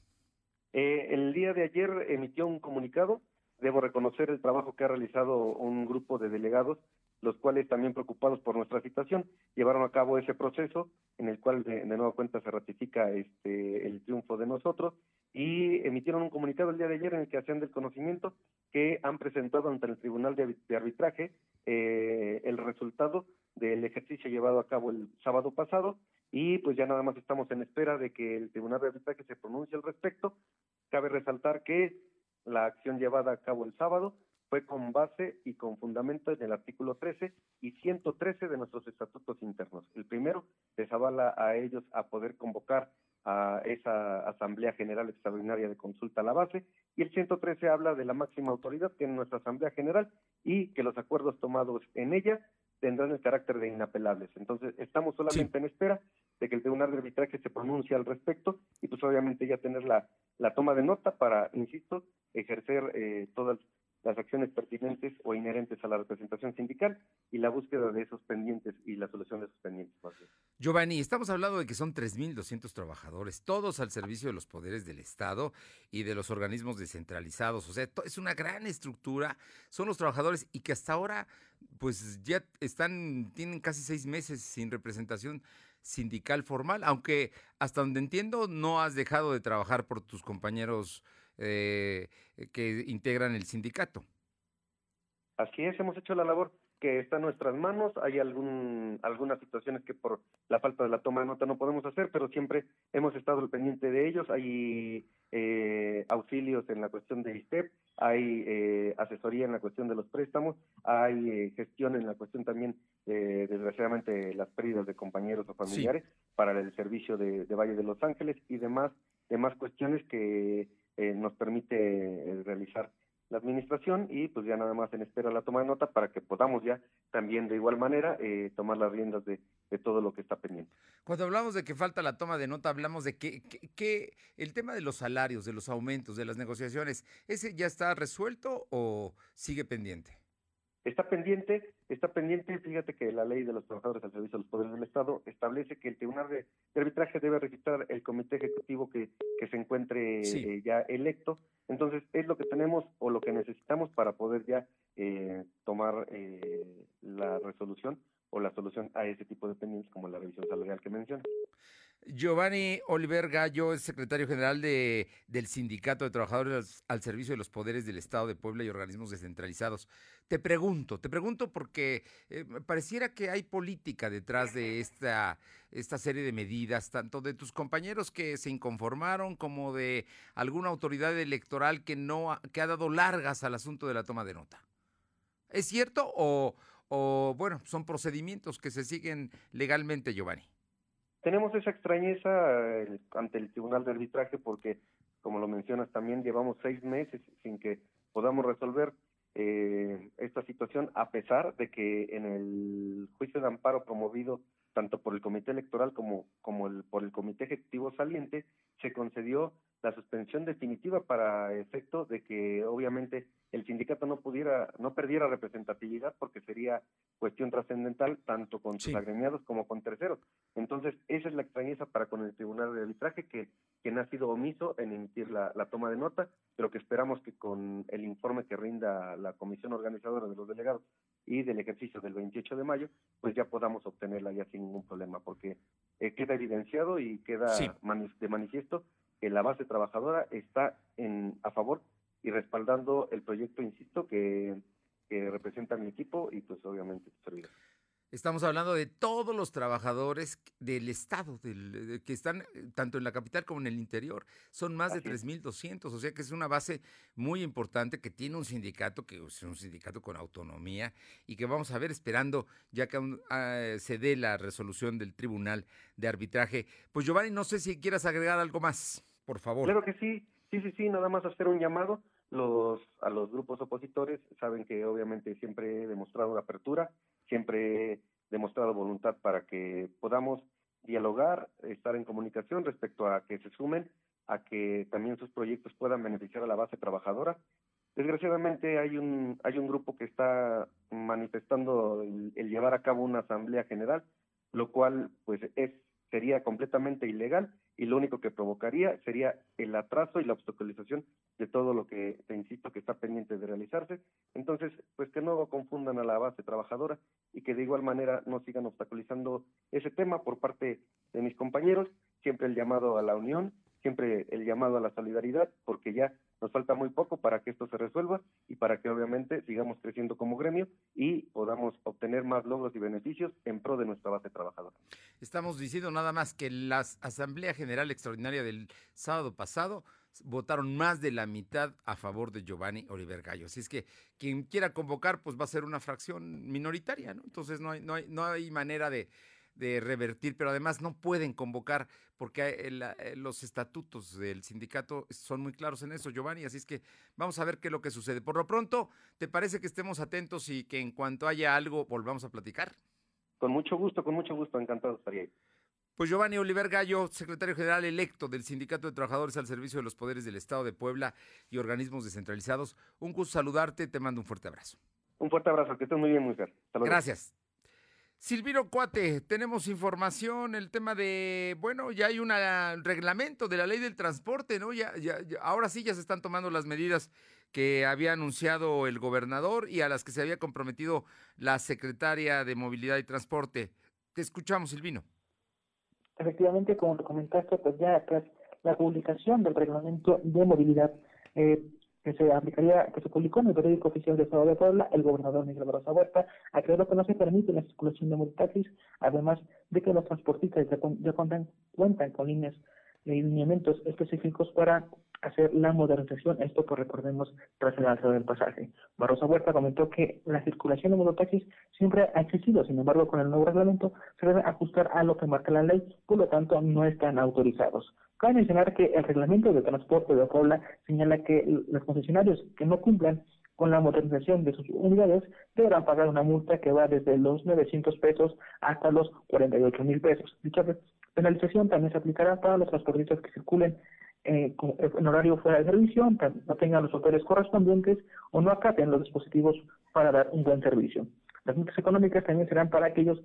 Speaker 25: Eh, el día de ayer emitió un comunicado. Debo reconocer el trabajo que ha realizado un grupo de delegados, los cuales también preocupados por nuestra situación, llevaron a cabo ese proceso en el cual de, de nueva cuenta se ratifica este el triunfo de nosotros y emitieron un comunicado el día de ayer en el que hacían del conocimiento que han presentado ante el Tribunal de, Arbi- de Arbitraje eh, el resultado del ejercicio llevado a cabo el sábado pasado y pues ya nada más estamos en espera de que el Tribunal de Arbitraje se pronuncie al respecto. Cabe resaltar que la acción llevada a cabo el sábado fue con base y con fundamento en el artículo 13 y 113 de nuestros estatutos internos. El primero les avala a ellos a poder convocar a esa Asamblea General Extraordinaria de Consulta a la base y el 113 habla de la máxima autoridad que es nuestra Asamblea General y que los acuerdos tomados en ella tendrán el carácter de inapelables. Entonces, estamos solamente en espera de que el Tribunal de Arbitraje se pronuncie al respecto y pues obviamente ya tener la, la toma de nota para, insisto, ejercer eh, todas las acciones pertinentes o inherentes a la representación sindical y la búsqueda de esos pendientes y la solución de esos pendientes.
Speaker 1: Giovanni, estamos hablando de que son 3.200 trabajadores, todos al servicio de los poderes del Estado y de los organismos descentralizados. O sea, es una gran estructura, son los trabajadores y que hasta ahora pues ya están, tienen casi seis meses sin representación sindical formal, aunque hasta donde entiendo no has dejado de trabajar por tus compañeros eh, que integran el sindicato.
Speaker 25: Así es, hemos hecho la labor que está en nuestras manos. Hay algún, algunas situaciones que por la falta de la toma de nota no podemos hacer, pero siempre hemos estado al pendiente de ellos. Hay eh, auxilios en la cuestión de ISTEP, hay eh, asesoría en la cuestión de los préstamos, hay eh, gestión en la cuestión también, desgraciadamente, las pérdidas de compañeros o familiares para el servicio de, de, Valle de Los Ángeles y demás, demás cuestiones que nos permite realizar la administración y pues ya nada más en espera la toma de nota para que podamos ya también de igual manera eh, tomar las riendas de, todo lo que está pendiente.
Speaker 1: Cuando hablamos de que falta la toma de nota, hablamos de que, que, el tema de los salarios, de los aumentos, de las negociaciones, ¿ese ya está resuelto o sigue pendiente?
Speaker 25: Está pendiente, está pendiente, fíjate que la ley de los trabajadores al servicio de los poderes del Estado establece que el Tribunal de, Arbitraje debe registrar el comité ejecutivo que, que se encuentre eh, ya electo. Entonces, es lo que tenemos o lo que necesitamos para poder ya eh, tomar eh, la resolución o la solución a ese tipo de pendientes como la revisión salarial que mencionas.
Speaker 1: Giovanni Oliver Gallo es secretario general de, del Sindicato de Trabajadores al Servicio de los Poderes del Estado de Puebla y organismos descentralizados. Te pregunto, te pregunto porque eh, pareciera que hay política detrás de esta, esta serie de medidas, tanto de tus compañeros que se inconformaron como de alguna autoridad electoral que, no que ha dado largas al asunto de la toma de nota. ¿Es cierto o, o bueno, son procedimientos que se siguen legalmente, Giovanni?
Speaker 25: Tenemos esa extrañeza ante el Tribunal de Arbitraje porque, como lo mencionas también, llevamos seis meses sin que podamos resolver eh, esta situación, a pesar de que en el juicio de amparo promovido tanto por el Comité Electoral como, como el, por el Comité Ejecutivo Saliente, se concedió la suspensión definitiva para efecto de que obviamente el sindicato no pudiera, no perdiera representatividad porque sería cuestión trascendental tanto con sus agremiados como con terceros. Entonces, esa es la extrañeza para con el Tribunal de Arbitraje, que quien ha sido omiso en emitir la, toma de nota, pero que esperamos que con el informe que rinda la comisión organizadora de los delegados y del ejercicio del 28 de mayo, pues ya podamos obtenerla ya sin ningún problema, porque eh, queda evidenciado y queda de manifiesto que la base trabajadora está en, a favor y respaldando el proyecto, insisto, que, representa mi equipo y pues obviamente.
Speaker 1: Estamos hablando de todos los trabajadores del Estado, del, que están eh, tanto en la capital como en el interior. Son más de 3.200, o sea que es una base muy importante que tiene un sindicato, que es un sindicato con autonomía y que vamos a ver esperando ya que ah, se dé la resolución del Tribunal de Arbitraje. Pues Giovanni, no sé si quieras agregar algo más, por favor.
Speaker 25: Claro que sí, sí, sí, sí, nada más hacer un llamado. Los, a los grupos opositores saben que obviamente siempre he demostrado apertura siempre he demostrado voluntad para que podamos dialogar, estar en comunicación respecto a que se sumen, a que también sus proyectos puedan beneficiar a la base trabajadora. Desgraciadamente hay un hay un grupo que está manifestando el, el llevar a cabo una asamblea general, lo cual pues es sería completamente ilegal y lo único que provocaría sería el atraso y la obstaculización de todo lo que, te insisto, que está pendiente de realizarse. Entonces, pues que no confundan a la base trabajadora y que de igual manera no sigan obstaculizando ese tema por parte de mis compañeros. Siempre el llamado a la unión, siempre el llamado a la solidaridad, porque ya nos falta muy poco para que esto se resuelva y para que obviamente sigamos creciendo como gremio y podamos obtener más logros y beneficios en pro de nuestra base trabajadora.
Speaker 1: Estamos diciendo nada más que la Asamblea General Extraordinaria del sábado pasado votaron más de la mitad a favor de Giovanni Oliver Gallo. Así es que quien quiera convocar, pues va a ser una fracción minoritaria, ¿no? Entonces no hay, no hay, no hay manera de, de revertir, pero además no pueden convocar porque los estatutos del sindicato son muy claros en eso, Giovanni, así es que vamos a ver qué es lo que sucede. Por lo pronto, ¿te parece que estemos atentos y que en cuanto haya algo volvamos a platicar?
Speaker 25: Con mucho gusto, con mucho gusto, encantado estaría ahí.
Speaker 1: Pues Giovanni Oliver Gallo, secretario general electo del Sindicato de Trabajadores al Servicio de los Poderes del Estado de Puebla y organismos descentralizados, un gusto saludarte, te mando un fuerte abrazo.
Speaker 25: Un fuerte abrazo, que estés muy bien, mujer.
Speaker 1: Gracias. Silvino Cuate, tenemos información, el tema de, bueno, ya hay un reglamento de la ley del transporte, ¿no? Ya, ya, ahora sí ya se están tomando las medidas que había anunciado el gobernador y a las que se había comprometido la secretaria de Movilidad y Transporte. Te escuchamos, Silvino.
Speaker 5: Efectivamente, como lo comentaste, pues ya tras la publicación del reglamento de movilidad eh, que se aplicaría, que se publicó en el periódico oficial de Estado de Puebla, el gobernador Miguel Barroso Huerta aclaró que no se permite la circulación de multaxis, además de que los transportistas ya, ya cuentan, con líneas y lineamientos específicos para hacer la modernización, esto pues recordemos tras el alza del pasaje. Barroso Huerta comentó que la circulación de mototaxis siempre ha existido, sin embargo con el nuevo reglamento se debe ajustar a lo que marca la ley, por lo tanto no están autorizados. Cabe mencionar que el reglamento de transporte de Puebla señala que los concesionarios que no cumplan con la modernización de sus unidades deberán pagar una multa que va desde los 900 pesos hasta los 48 mil pesos. Dicha penalización también se aplicará para los transportistas que circulen eh, en horario fuera de servicio, no tengan los hoteles correspondientes o no acaten los dispositivos para dar un buen servicio. Las multas económicas también serán para aquellos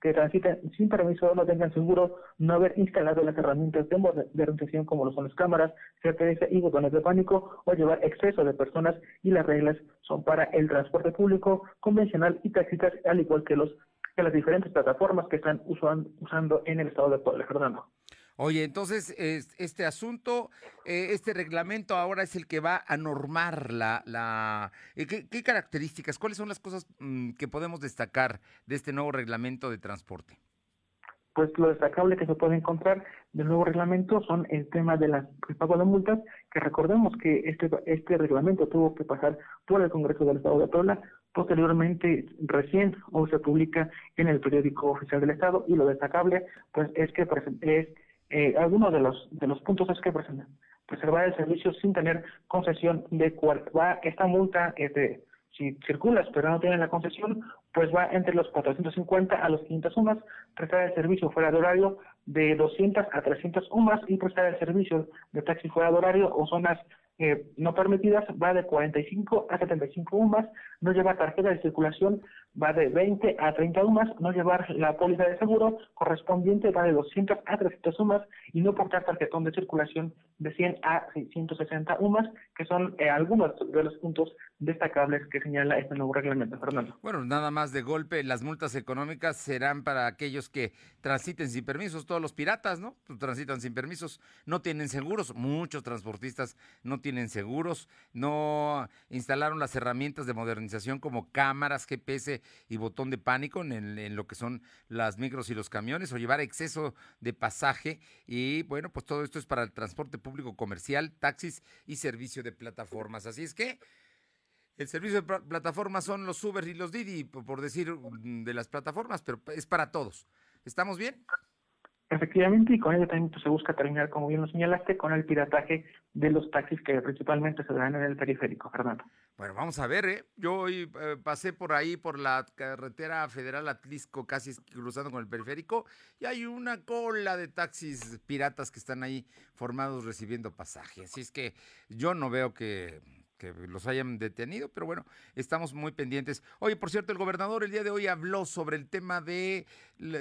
Speaker 5: que transiten sin permiso o no tengan seguro, no haber instalado las herramientas de modernización como lo son las cámaras, CPS y botones de pánico o llevar exceso de personas y las reglas son para el transporte público convencional y taxistas, al igual que los que las diferentes plataformas que están usando en el estado de Puebla, Fernando.
Speaker 1: Oye, entonces este asunto, eh, este reglamento ahora es el que va a normar la... la eh, ¿qué, características, cuáles son las cosas mm, que podemos destacar de este nuevo reglamento de transporte?
Speaker 5: Pues lo destacable que se puede encontrar del nuevo reglamento son el tema de las, pago de multas, que recordemos que este, este reglamento tuvo que pasar por el Congreso del Estado de Puebla, posteriormente recién o se publica en el periódico oficial del Estado y lo destacable pues es que es eh, algunos de los, de los puntos es que preservar el servicio sin tener concesión de cuál va esta multa, este, si circulas pero no tienes la concesión, pues va entre los 450 a los 500 sumas, prestar el servicio fuera de horario de 200 a 300 UMAS y prestar el servicio de taxi fuera de horario o zonas eh, no permitidas va de 45 a 75 UMAS, no llevar tarjeta de circulación va de 20 a 30 UMAS, no llevar la póliza de seguro correspondiente va de 200 a 300 UMAS y no portar tarjetón de circulación de 100 a 660 UMAS, que son eh, algunos de los puntos destacables que señala este nuevo reglamento, Fernando.
Speaker 1: Bueno, nada más de golpe, las multas económicas serán para aquellos que transiten sin permisos, todos los piratas, ¿no? Pues transitan sin permisos, no tienen seguros, muchos transportistas no tienen seguros, no instalaron las herramientas de modernización como cámaras, GPS y botón de pánico en, lo que son las micros y los camiones, o llevar exceso de pasaje, y bueno, pues todo esto es para el transporte público comercial, taxis y servicio de plataformas. Así es que el servicio de plataformas son los Uber y los Didi, por decir mm, de las plataformas, pero es para todos. ¿Estamos bien?
Speaker 5: Efectivamente, y con ello también pues, se busca terminar, como bien lo señalaste, con el pirataje de los taxis que principalmente se dan en el periférico, Fernando.
Speaker 1: Bueno, vamos a ver, ¿eh? Yo hoy eh, pasé por ahí, por la carretera federal Atlisco, casi cruzando con el periférico, y hay una cola de taxis piratas que están ahí formados recibiendo pasajes. Así es que yo no veo que que los hayan detenido, pero bueno, estamos muy pendientes. Oye, por cierto, el gobernador el día de hoy habló sobre el tema de,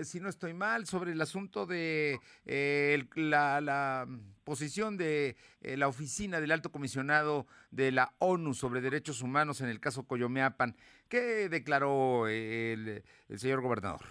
Speaker 1: si no estoy mal, sobre el asunto de eh, la, posición de eh, la oficina del alto comisionado de la ONU sobre derechos humanos en el caso Coyomeapan. ¿Qué declaró el señor gobernador?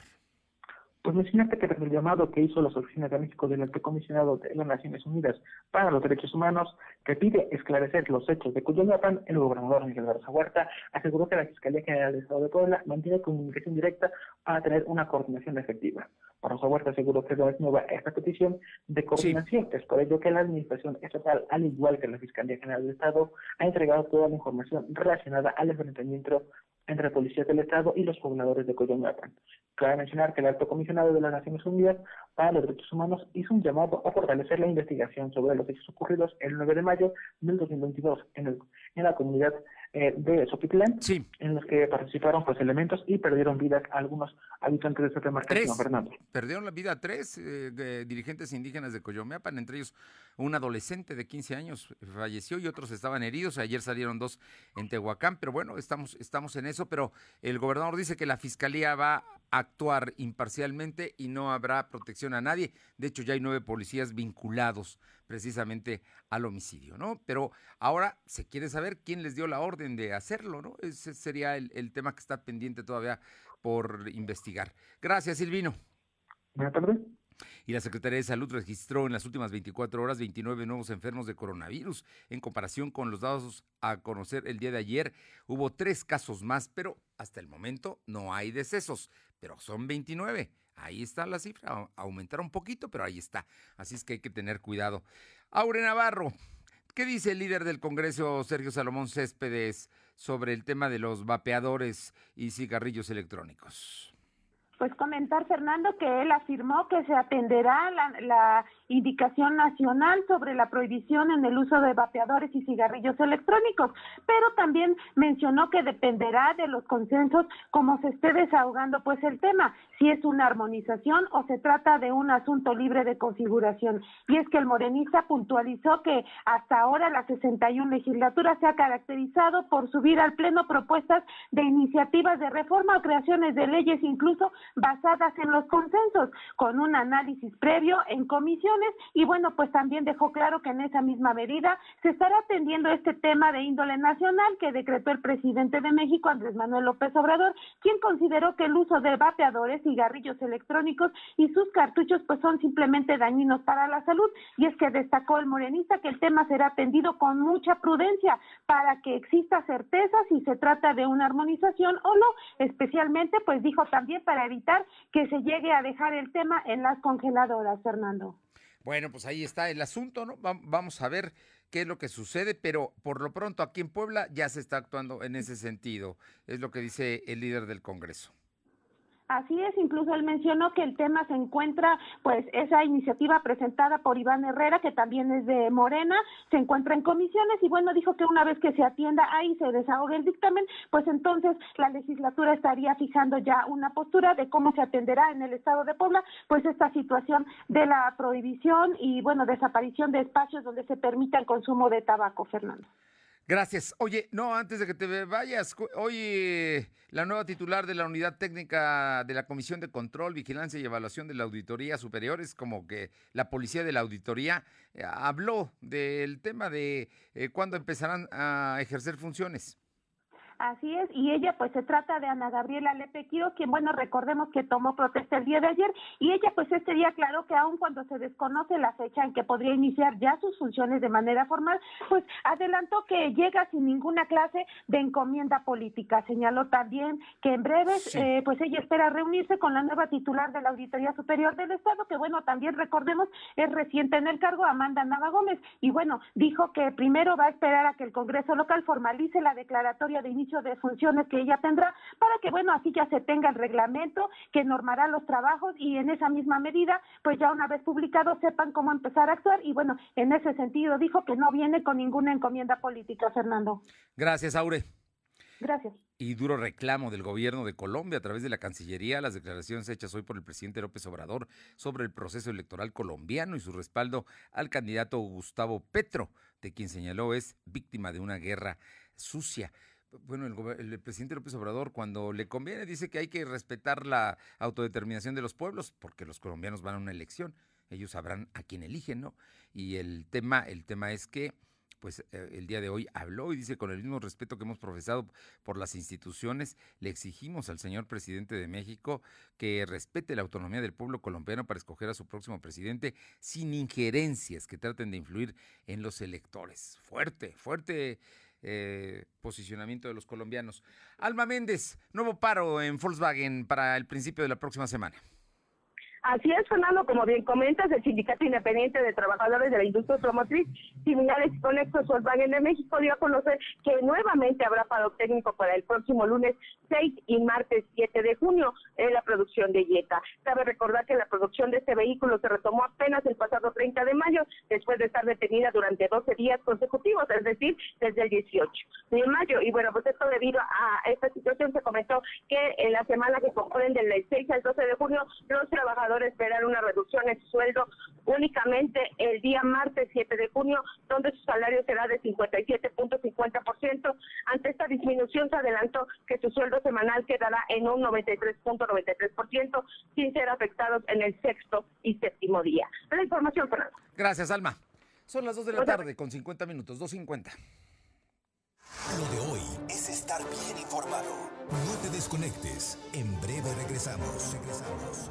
Speaker 5: Pues mencionaste que tras el llamado que hizo las oficinas de México del Alto Comisionado de las Naciones Unidas para los Derechos Humanos, que pide esclarecer los hechos de Cuyonapan, el gobernador Miguel Garza Huerta aseguró que la Fiscalía General del Estado de Puebla mantiene comunicación directa para tener una coordinación efectiva. Garza Huerta aseguró que no es nueva esta petición de coordinación. Es por ello que la Administración Estatal, al igual que la Fiscalía General del Estado, ha entregado toda la información relacionada al enfrentamiento entre policías del Estado y los pobladores de Coyonapan. Cabe mencionar que el alto comisionado de las Naciones Unidas para los Derechos Humanos hizo un llamado a fortalecer la investigación sobre los hechos ocurridos el 9 de mayo del 2022 en, el, en la comunidad eh, de Sopitlán, en los que participaron pues elementos y perdieron vida algunos habitantes de esta demarcación, Fernando.
Speaker 1: Perdieron la vida tres eh, dirigentes indígenas de Coyomeapan, entre ellos un adolescente de 15 años falleció y otros estaban heridos. Ayer salieron dos en Tehuacán, pero bueno, estamos, estamos en eso, pero el gobernador dice que la fiscalía va a actuar imparcialmente y no habrá protección a nadie. De hecho, ya hay nueve policías vinculados precisamente al homicidio, ¿no? Pero ahora se quiere saber quién les dio la orden de hacerlo, ¿no? Ese sería el, tema que está pendiente todavía por investigar. Gracias, Silvino.
Speaker 5: Buenas tardes.
Speaker 1: Y la Secretaría de Salud registró en las últimas 24 horas 29 nuevos enfermos de coronavirus. En comparación con los datos a conocer el día de ayer, hubo tres casos más, pero hasta el momento no hay decesos, pero son 29. Ahí está la cifra, aumentar un poquito, pero ahí está. Así es que hay que tener cuidado. Aure Navarro, ¿qué dice el líder del Congreso, Sergio Salomón Céspedes, sobre el tema de los vapeadores y cigarrillos electrónicos?
Speaker 17: pues comentar, Fernando, que él afirmó que se atenderá la, indicación nacional sobre la prohibición en el uso de vapeadores y cigarrillos electrónicos, pero también mencionó que dependerá de los consensos como se esté desahogando pues el tema, si es una armonización o se trata de un asunto libre de configuración. Y es que el morenista puntualizó que hasta ahora la 61 legislatura se ha caracterizado por subir al pleno propuestas de iniciativas de reforma o creaciones de leyes incluso basadas en los consensos, con un análisis previo en y bueno, pues también dejó claro que en esa misma medida se estará atendiendo este tema de índole nacional que decretó el presidente de México, Andrés Manuel López Obrador, quien consideró que el uso de vapeadores, cigarrillos electrónicos y sus cartuchos pues son simplemente dañinos para la salud y es que destacó el morenista que el tema será atendido con mucha prudencia para que exista certeza si se trata de una armonización o no, especialmente pues dijo también para evitar que se llegue a dejar el tema en las congeladoras, Fernando.
Speaker 1: Bueno, pues ahí está el asunto, ¿no? Vamos a ver qué es lo que sucede, pero por lo pronto aquí en Puebla ya se está actuando en ese sentido, es lo que dice el líder del Congreso.
Speaker 17: Así es, incluso él mencionó que el tema se encuentra, pues esa iniciativa presentada por Iván Herrera, que también es de Morena, se encuentra en comisiones y bueno, dijo que una vez que se atienda ahí se desahogue el dictamen, pues entonces la legislatura estaría fijando ya una postura de cómo se atenderá en el estado de Puebla, pues esta situación de la prohibición y bueno, desaparición de espacios donde se permita el consumo de tabaco, Fernando.
Speaker 1: Gracias. Oye, no, antes de que te vayas, hoy la nueva titular de la Unidad Técnica de la Comisión de Control, Vigilancia y Evaluación de la Auditoría Superior, es como que la policía de la auditoría eh, habló del tema de eh, cuándo empezarán a ejercer funciones.
Speaker 17: Así es, y ella pues se trata de Ana Gabriela Lepequiro, quien bueno, recordemos que tomó protesta el día de ayer, y ella pues este día aclaró que aun cuando se desconoce la fecha en que podría iniciar ya sus funciones de manera formal, pues adelantó que llega sin ninguna clase de encomienda política. Señaló también que en breves eh, pues ella espera reunirse con la nueva titular de la Auditoría Superior del Estado, que bueno, también recordemos es reciente en el cargo, Amanda Nava Gómez, y bueno, dijo que primero va a esperar a que el Congreso local formalice la declaratoria de inicio de funciones que ella tendrá para que, bueno, así ya se tenga el reglamento que normará los trabajos y en esa misma medida, pues ya una vez publicado sepan cómo empezar a actuar y bueno, en ese sentido dijo que no viene con ninguna encomienda política, Fernando.
Speaker 1: Gracias, Aure.
Speaker 17: Gracias.
Speaker 1: Y duro reclamo del gobierno de Colombia a través de la Cancillería las declaraciones hechas hoy por el presidente López Obrador sobre el proceso electoral colombiano y su respaldo al candidato Gustavo Petro, de quien señaló es víctima de una guerra sucia bueno, el, presidente López Obrador cuando le conviene dice que hay que respetar la autodeterminación de los pueblos, porque los colombianos van a una elección, ellos sabrán a quién eligen, ¿no? Y el tema, el tema es que pues eh, el día de hoy habló y dice con el mismo respeto que hemos profesado por las instituciones, le exigimos al señor presidente de México que respete la autonomía del pueblo colombiano para escoger a su próximo presidente sin injerencias que traten de influir en los electores. Fuerte, fuerte eh, posicionamiento de los colombianos. Alma Méndez, nuevo paro en Volkswagen para el principio de la próxima semana.
Speaker 8: Así es, Fernando, como bien comentas, el Sindicato Independiente de Trabajadores de la Industria Automotriz, similares y conexos Volkswagen de México, dio a conocer que nuevamente habrá paro técnico para el próximo lunes 6 y martes 7 de junio en la producción de Jetta. Cabe recordar que la producción de este vehículo se retomó apenas el pasado 30 de mayo, después de estar detenida durante 12 días consecutivos, es decir, desde el 18 de mayo. Y bueno, pues esto debido a esta situación se comentó que en la semana que comprende del 6 al 12 de junio, los trabajadores esperar una reducción en su sueldo únicamente el día martes 7 de junio, donde su salario será de 57.50%. Ante esta disminución se adelantó que su sueldo semanal quedará en un 93.93%, sin ser afectados en el sexto y séptimo día. La información, Fernando.
Speaker 1: Gracias, Alma. Son las 2 de la tarde con 50 minutos, 2.50.
Speaker 2: Lo de hoy es estar bien informado. No te desconectes. En breve regresamos. Regresamos.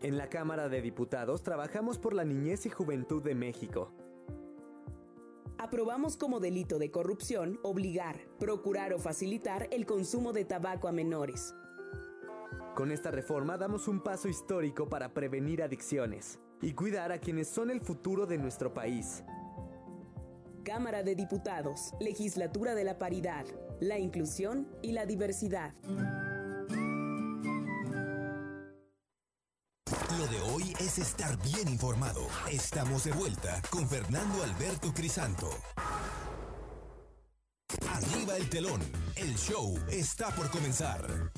Speaker 26: En la Cámara de Diputados trabajamos por la niñez y juventud de México.
Speaker 27: Aprobamos como delito de corrupción obligar, procurar o facilitar el consumo de tabaco a menores.
Speaker 26: Con esta reforma damos un paso histórico para prevenir adicciones y cuidar a quienes son el futuro de nuestro país.
Speaker 27: Cámara de Diputados, Legislatura de la Paridad, la Inclusión y la Diversidad.
Speaker 2: Lo de hoy es estar bien informado. Estamos de vuelta con Fernando Alberto Crisanto. Arriba el telón. El show está por comenzar.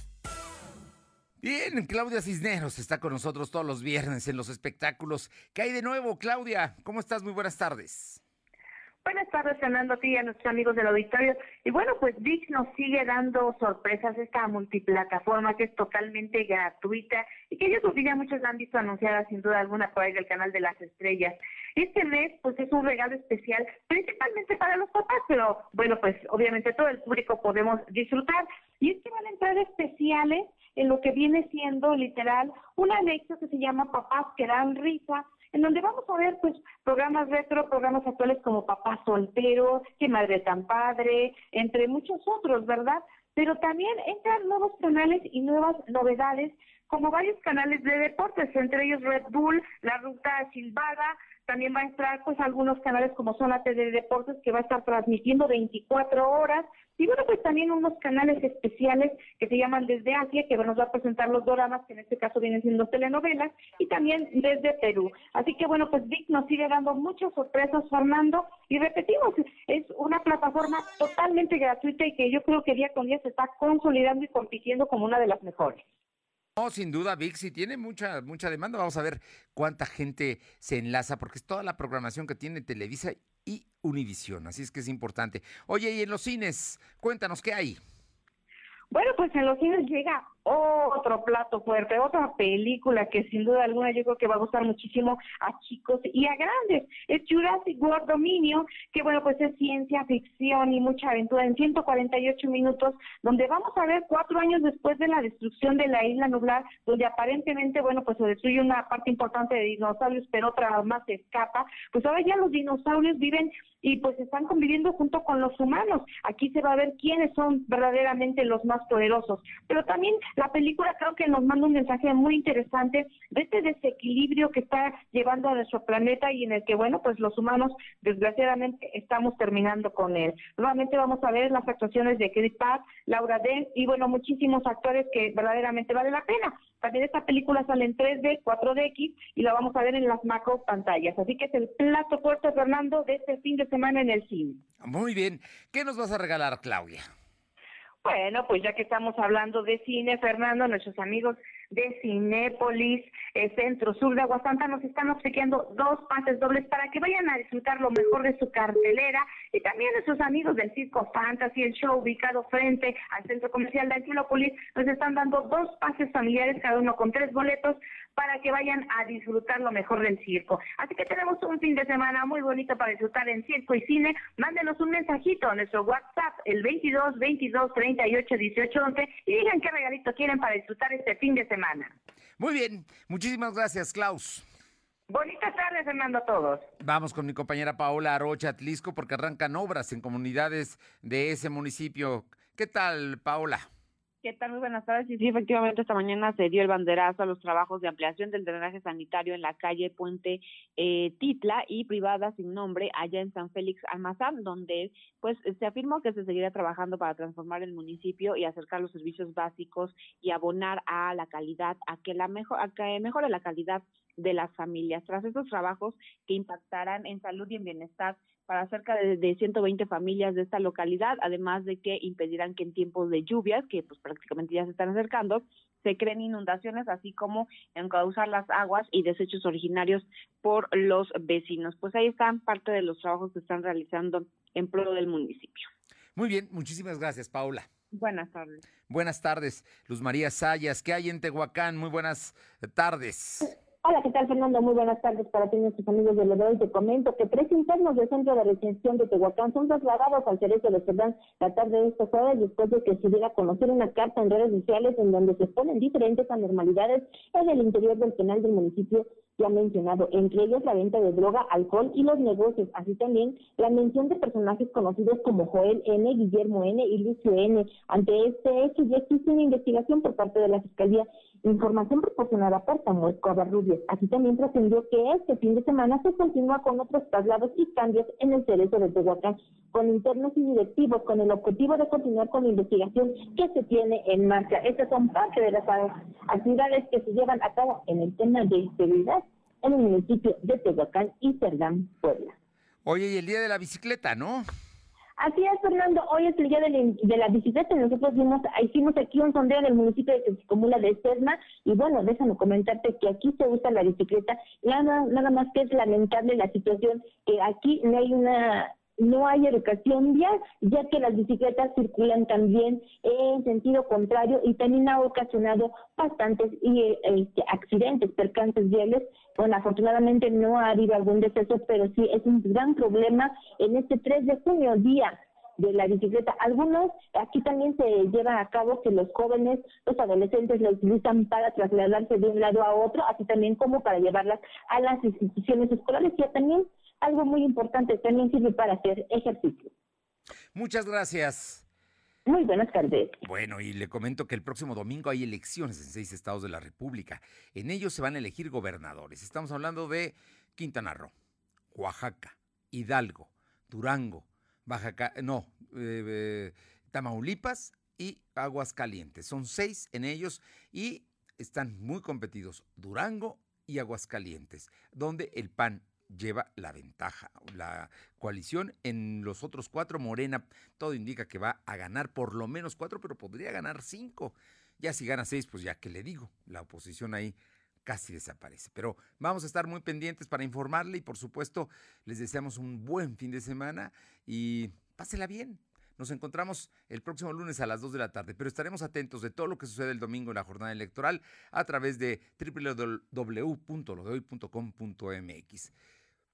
Speaker 1: Bien, Claudia Cisneros está con nosotros todos los viernes en los espectáculos. ¿Qué hay de nuevo, Claudia? ¿Cómo estás? Muy buenas tardes.
Speaker 8: Buenas tardes, Fernando, a ti y a nuestros amigos del auditorio. Y bueno, pues VIX nos sigue dando sorpresas, esta multiplataforma que es totalmente gratuita y que yo creo que muchos la han visto anunciada sin duda alguna por ahí del canal de las estrellas. Este mes, pues es un regalo especial, principalmente para los papás, pero bueno, pues obviamente todo el público podemos disfrutar. Y es que van a entrar especiales en lo que viene siendo literal un anexo que se llama Papás que dan risa, en donde vamos a ver pues programas retro, programas actuales como Papá Soltero, Qué Madre Tan Padre, entre muchos otros, ¿verdad? Pero también entran nuevos canales y nuevas novedades, como varios canales de deportes, entre ellos Red Bull, La Ruta Silvada, también va a entrar pues algunos canales como Zona T de Deportes que va a estar transmitiendo 24 horas y bueno pues también unos canales especiales que se llaman desde Asia que nos va a presentar los doramas que en este caso vienen siendo telenovelas y también desde Perú. Así que bueno pues Vic nos sigue dando muchas sorpresas Fernando y repetimos es una plataforma totalmente gratuita y que yo creo que día con día se está consolidando y compitiendo como una de las mejores.
Speaker 1: No, sin duda, Vixi tiene mucha, mucha demanda. Vamos a ver cuánta gente se enlaza, porque es toda la programación que tiene Televisa y Univisión. Así es que es importante. Oye, y en los cines, cuéntanos qué hay.
Speaker 8: Bueno, pues en los cines llega otro plato fuerte, otra película que sin duda alguna yo creo que va a gustar muchísimo a chicos y a grandes. Es Jurassic World Dominio, que bueno, pues es ciencia ficción y mucha aventura en 148 minutos, donde vamos a ver cuatro años después de la destrucción de la isla nublar, donde aparentemente, bueno, pues se destruye una parte importante de dinosaurios, pero otra más se escapa. Pues ahora ya los dinosaurios viven y pues están conviviendo junto con los humanos. Aquí se va a ver quiénes son verdaderamente los más poderosos. Pero también La película creo que nos manda un mensaje muy interesante de este desequilibrio que está llevando a nuestro planeta y en el que, bueno, pues los humanos desgraciadamente estamos terminando con él. Nuevamente vamos a ver las actuaciones de Chris Pratt, Laura Dern y, bueno, muchísimos actores que verdaderamente vale la pena. También esta película sale en 3D, 4DX y la vamos a ver en las macro pantallas. Así que es el plato fuerte, Fernando, de este fin de semana en el cine.
Speaker 1: Muy bien. ¿Qué nos vas a regalar, Claudia?
Speaker 8: Bueno, pues ya que estamos hablando de cine, Fernando, nuestros amigos de Cinépolis, eh, Centro Sur de Aguasanta, nos están obsequiando dos pases dobles para que vayan a disfrutar lo mejor de su cartelera y también nuestros amigos del Circo Fantasy, el show ubicado frente al Centro Comercial de Anquilópolis, nos están dando dos pases familiares, cada uno con tres boletos, para que vayan a disfrutar lo mejor del circo. Así que tenemos un fin de semana muy bonito para disfrutar en circo y cine. Mándenos un mensajito a nuestro WhatsApp, el 22 22 38 18 11, y digan qué regalito quieren para disfrutar este fin de semana.
Speaker 1: Muy bien, muchísimas gracias, Klaus.
Speaker 8: Bonita tarde, Fernando, a todos.
Speaker 1: Vamos con mi compañera Paola Arocha Atlisco porque arrancan obras en comunidades de ese municipio. ¿Qué tal, Paola?
Speaker 28: ¿Qué tal? Muy buenas tardes. Y sí, efectivamente, esta mañana se dio el banderazo a los trabajos de ampliación del drenaje sanitario en la calle Puente eh, Titla y privada sin nombre allá en San Félix Almazán, donde pues se afirmó que se seguirá trabajando para transformar el municipio y acercar los servicios básicos y abonar a la calidad, a que la mejor, a que mejore la calidad de las familias. Tras estos trabajos que impactarán en salud y en bienestar para cerca de, de 120 familias de esta localidad, además de que impedirán que en tiempos de lluvias, que pues prácticamente ya se están acercando, se creen inundaciones, así como encauzar las aguas y desechos originarios por los vecinos. Pues ahí están parte de los trabajos que están realizando en pro del municipio.
Speaker 1: Muy bien, muchísimas gracias, Paula.
Speaker 28: Buenas tardes.
Speaker 1: Buenas tardes, Luz María Sayas. ¿Qué hay en Tehuacán? Muy buenas tardes.
Speaker 20: Hola, ¿qué tal, Fernando? Muy buenas tardes para ti, nuestros amigos de Lodoy. Te comento que tres internos del Centro de Retención de Tehuacán son trasladados al Cerezo de Cerdán la tarde de esta jueves después de que se diera a conocer una carta en redes sociales en donde se exponen diferentes anormalidades en el interior del penal del municipio ya mencionado, entre ellos la venta de droga, alcohol y los negocios, así también la mención de personajes conocidos como Joel N., Guillermo N. y Lucio N. Ante este hecho ya existe una investigación por parte de la Fiscalía Información proporcionada por Samuel Covarrubias. Así también trascendió que este fin de semana se continúa con otros traslados y cambios en el cerezo de Tehuacán, con internos y directivos, con el objetivo de continuar con la investigación que se tiene en marcha. Estas son parte de las actividades que se llevan a cabo en el tema de seguridad en el municipio de Tehuacán y Cerdán, Puebla.
Speaker 1: Oye, y el día de la bicicleta, ¿no?
Speaker 20: Así es, Fernando. Hoy es el día de la, de la bicicleta. Nosotros vimos, hicimos aquí un sondeo en el municipio de Texicomula de Sesma. Y bueno, déjame comentarte que aquí se usa la bicicleta. Nada, nada más que es lamentable la situación que aquí no hay una no hay educación vial, ya que las bicicletas circulan también en sentido contrario y también ha ocasionado bastantes este, accidentes, percances viales. Bueno, afortunadamente no ha habido algún deceso, pero sí es un gran problema en este 3 de junio, día de la bicicleta. Algunos, aquí también se lleva a cabo que los jóvenes, los adolescentes la utilizan para trasladarse de un lado a otro, así también como para llevarlas a las instituciones escolares y también algo muy importante, también sirve para hacer ejercicio.
Speaker 1: Muchas gracias.
Speaker 20: Muy buenas tardes.
Speaker 1: Bueno, y le comento que el próximo domingo hay elecciones en seis estados de la República. En ellos se van a elegir gobernadores. Estamos hablando de Quintana Roo, Oaxaca, Hidalgo, Durango, Baja, no, eh, eh, Tamaulipas y Aguascalientes. Son seis en ellos y están muy competidos. Durango y Aguascalientes, donde el PAN lleva la ventaja. La coalición en los otros cuatro, Morena, todo indica que va a ganar por lo menos cuatro, pero podría ganar cinco. Ya si gana seis, pues ya que le digo, la oposición ahí casi desaparece. Pero vamos a estar muy pendientes para informarle y por supuesto les deseamos un buen fin de semana y pásela bien. Nos encontramos el próximo lunes a las 2 de la tarde, pero estaremos atentos de todo lo que sucede el domingo en la jornada electoral a través de www.lodehoy.com.mx.